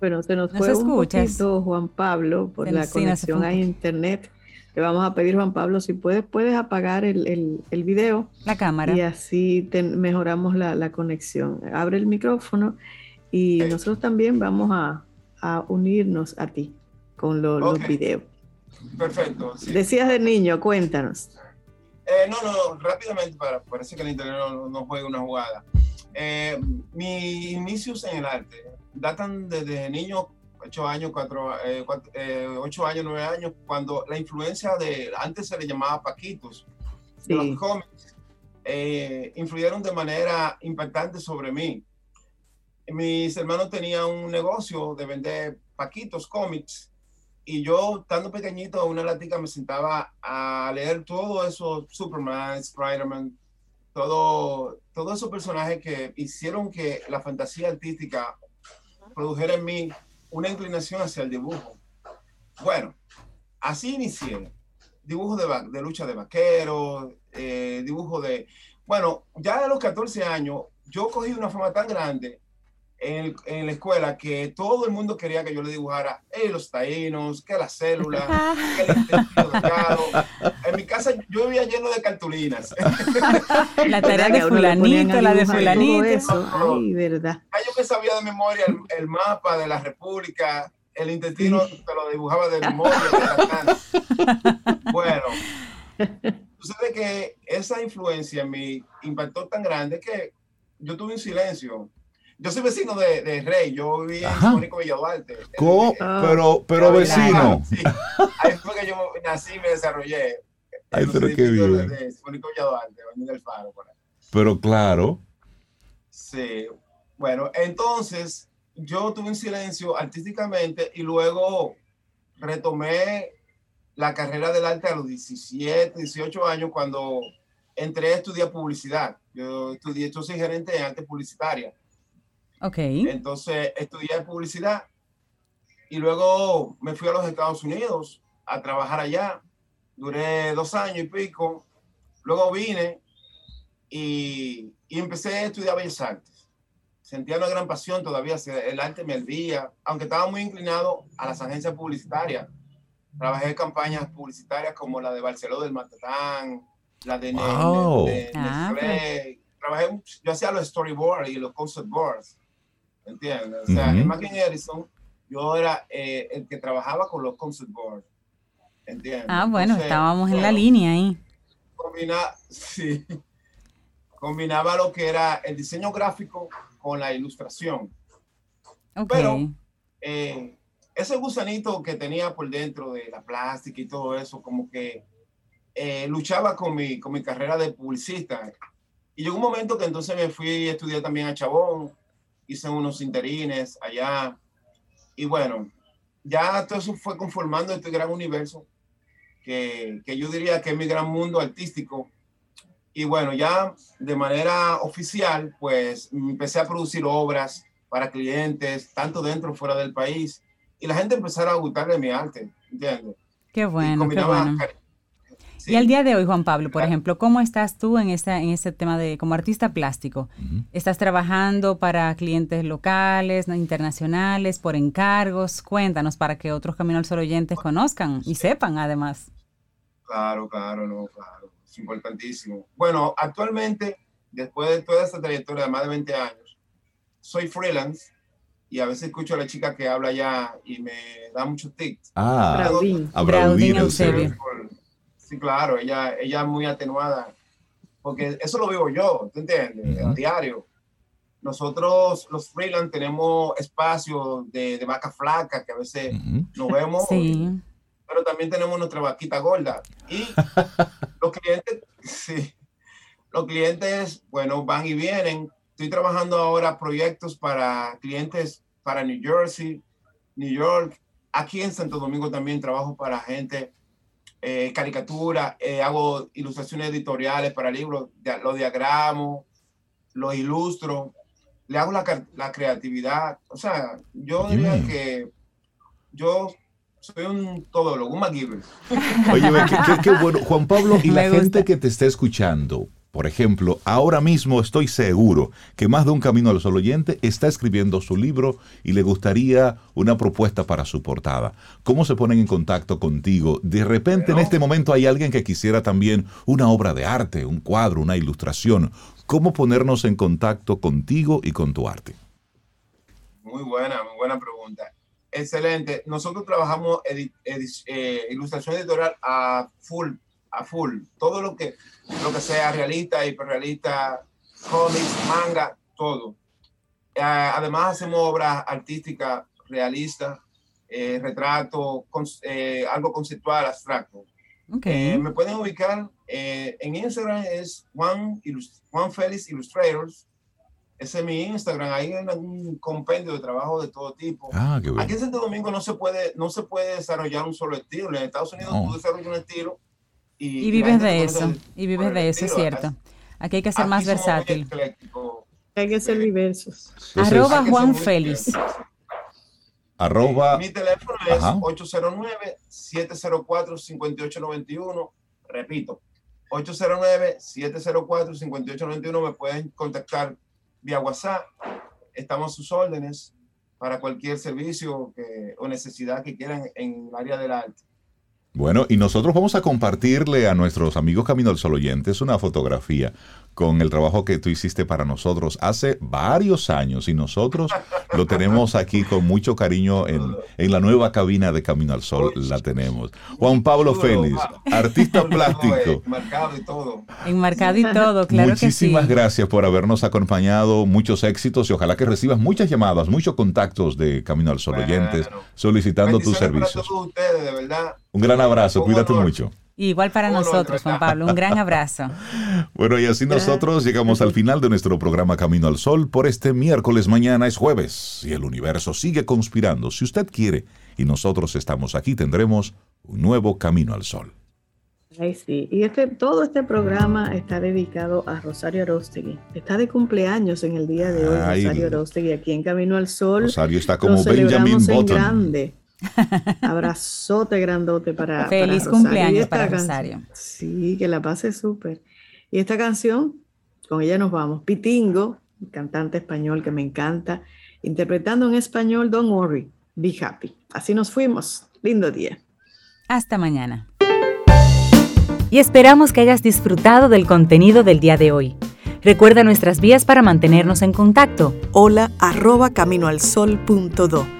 bueno, se nos, fue un poquito Juan Pablo por la conexión a internet. Le vamos a pedir, Juan Pablo, si puedes, puedes apagar el, el, el video. La cámara. Y así mejoramos la, la, conexión. Abre el micrófono y nosotros también vamos a, a, unirnos a ti con los videos. Perfecto. Decías de niño, cuéntanos. Eh, no, no, rápidamente, para, parece que el internet no, juega una jugada. Eh, mis inicios en el arte datan desde niño, 8 años, 4, eh, eh, años, 9 años, cuando la influencia de, antes se le llamaba Paquitos, los cómics, eh, influyeron de manera impactante sobre mí. Mis hermanos tenían un negocio de vender Paquitos, cómics, y yo, estando pequeñito, una latica me sentaba a leer todo eso, Superman, Spider-Man, todo, todos esos personajes que hicieron que la fantasía artística produjera en mí una inclinación hacia el dibujo. Bueno, así inicié. Dibujo de, de lucha de vaqueros, eh, dibujo de... Bueno, ya a los 14 años, yo cogí una forma tan grande en, en, la escuela que todo el mundo quería que yo le dibujara eh, los taínos, que las células, que el intestino En mi casa yo vivía lleno de cartulinas. La tarea de fulanito, la de fulanito. Eso. Ay, verdad. yo me sabía de memoria el, mapa de la república, el intestino te lo dibujaba de memoria. bueno, sucede que esa influencia en mí impactó tan grande que yo tuve un silencio yo soy vecino de, de Rey, yo viví en Mónico Villaduarte. ¿Cómo? pero, pero vecino. Sí. Ahí fue que yo nací y me desarrollé. Ay, pero qué bien. De, de Mónico Villaduarte, del Faro. Por ahí. Pero claro. Sí. Bueno, entonces yo tuve un silencio artísticamente y luego retomé la carrera del arte a los 17, 18 años cuando entré a estudiar publicidad. Yo estudié, yo soy gerente de arte publicitaria. Ok. Entonces estudié publicidad y luego me fui a los Estados Unidos a trabajar allá. Duré dos años y pico. Luego vine y, y empecé a estudiar Bellas Artes. Sentía una gran pasión todavía, el arte me hervía, aunque estaba muy inclinado a las agencias publicitarias. Trabajé en campañas publicitarias como la de Barcelona del Matatán, la de, wow. ah, Trabajé, yo hacía los storyboards y los concept boards ¿entiendes? O sea, en Mackin Edison yo era eh, el que trabajaba con los concept boards, ¿entiendes? Ah, bueno, estábamos en la línea ahí. Combina, sí, combinaba lo que era el diseño gráfico con la ilustración. Okay. Pero eh, ese gusanito que tenía por dentro de la plástica y todo eso, como que eh, luchaba con mi, con mi carrera de publicista. Y llegó un momento que entonces me fui a estudiar también a Chabón hice unos interines allá. Y bueno, ya todo eso fue conformando este gran universo que, que yo diría que es mi gran mundo artístico. Y bueno, ya de manera oficial, pues empecé a producir obras para clientes, tanto dentro como fuera del país. Y la gente empezara a gustarle mi arte, ¿entiendes? Qué bueno, qué bueno. Y al día de hoy, Juan Pablo, por ejemplo, ¿cómo estás tú en ese en ese tema de como artista plástico? ¿Estás trabajando para clientes locales, internacionales, por encargos? Cuéntanos para que otros Camino al Sol oyentes conozcan y sepan además. Claro, claro, no, claro. Es importantísimo. Bueno, actualmente, después de toda esta trayectoria de más de 20 años, soy freelance y a veces escucho a la chica que habla ya y me da muchos tics. Ah, Braudín. Braudín Sí, claro, ella, ella es muy atenuada, porque eso lo vivo yo, ¿te entiendes? A diario. Nosotros, los freelance, tenemos espacios de, de vaca flaca que a veces nos vemos, pero también tenemos nuestra vaquita gorda. Y los clientes, sí, los clientes, bueno, van y vienen. Estoy trabajando ahora proyectos para clientes para New Jersey, New York. Aquí en Santo Domingo también trabajo para gente eh, caricatura, eh, hago ilustraciones editoriales para libros, los diagramo, los ilustro, le hago la, la creatividad. O sea, yo diría que yo soy un todólogo, un MacGyver. Oye, qué, bueno. Juan Pablo, y la gente que te está escuchando, por ejemplo, ahora mismo estoy seguro que más de un camino al sol oyente está escribiendo su libro y le gustaría una propuesta para su portada. ¿Cómo se ponen en contacto contigo? De repente en este momento hay alguien que quisiera también una obra de arte, un cuadro, una ilustración. ¿Cómo ponernos en contacto contigo y con tu arte? Muy buena, muy buena pregunta. Excelente. Nosotros trabajamos eh, ilustración editorial a full a full. Todo lo que, lo que sea realista, hiperrealista, cómics, manga, todo. Eh, además hacemos obras artísticas realistas, eh, retrato, eh, algo conceptual, abstracto. Okay. me pueden ubicar en Instagram es Juan, Juan Félix Illustrators. Ese es mi Instagram. Ahí hay un compendio de trabajo de todo tipo. Ah, Aquí en Santo Domingo no se puede, no se puede desarrollar un solo estilo. En Estados Unidos tú desarrollas un estilo y, vives de eso. Y vives de eso, es cierto. Aquí hay que ser más versátil. Hay que ser diversos. Arroba Juan Félix. Arroba. Mi teléfono es 809-704-5891. Repito, 809-704-5891. Me pueden contactar vía WhatsApp. Estamos a sus órdenes para cualquier servicio o necesidad que quieran en el área del arte. Bueno, y nosotros vamos a compartirle a nuestros amigos Camino al Sol oyentes una fotografía con el trabajo que tú hiciste para nosotros hace varios años y nosotros lo tenemos aquí con mucho cariño en, la nueva cabina de Camino al Sol, la tenemos. Juan Pablo Félix, artista plástico. Enmarcado y todo. Enmarcado y todo, claro Muchísimas gracias por habernos acompañado, muchos éxitos y ojalá que recibas muchas llamadas, muchos contactos de Camino al Sol oyentes solicitando tus servicios. Un gran abrazo, cuídate mucho. Igual para nosotros, Juan Pablo. Un gran abrazo. bueno, y así nosotros llegamos al final de nuestro programa Camino al Sol por este miércoles. Mañana es jueves y el universo sigue conspirando. Si usted quiere y nosotros estamos aquí, tendremos un nuevo Camino al Sol. Ay, sí. Y este, todo este programa está dedicado a Rosario Arostegui. Está de cumpleaños en el día de hoy, Rosario Arostegui, aquí en Camino al Sol. Rosario está como Benjamin Button. grande. Abrazote grandote para Feliz cumpleaños para Rosario. Sí, que la pase súper. Y esta canción, con ella nos vamos. Pitingo, cantante español que me encanta, interpretando en español Don't Worry, Be Happy. Así nos fuimos. Lindo día. Hasta mañana. Y esperamos que hayas disfrutado del contenido del día de hoy. Recuerda nuestras vías para mantenernos en contacto. Hola arroba caminoalsol.do.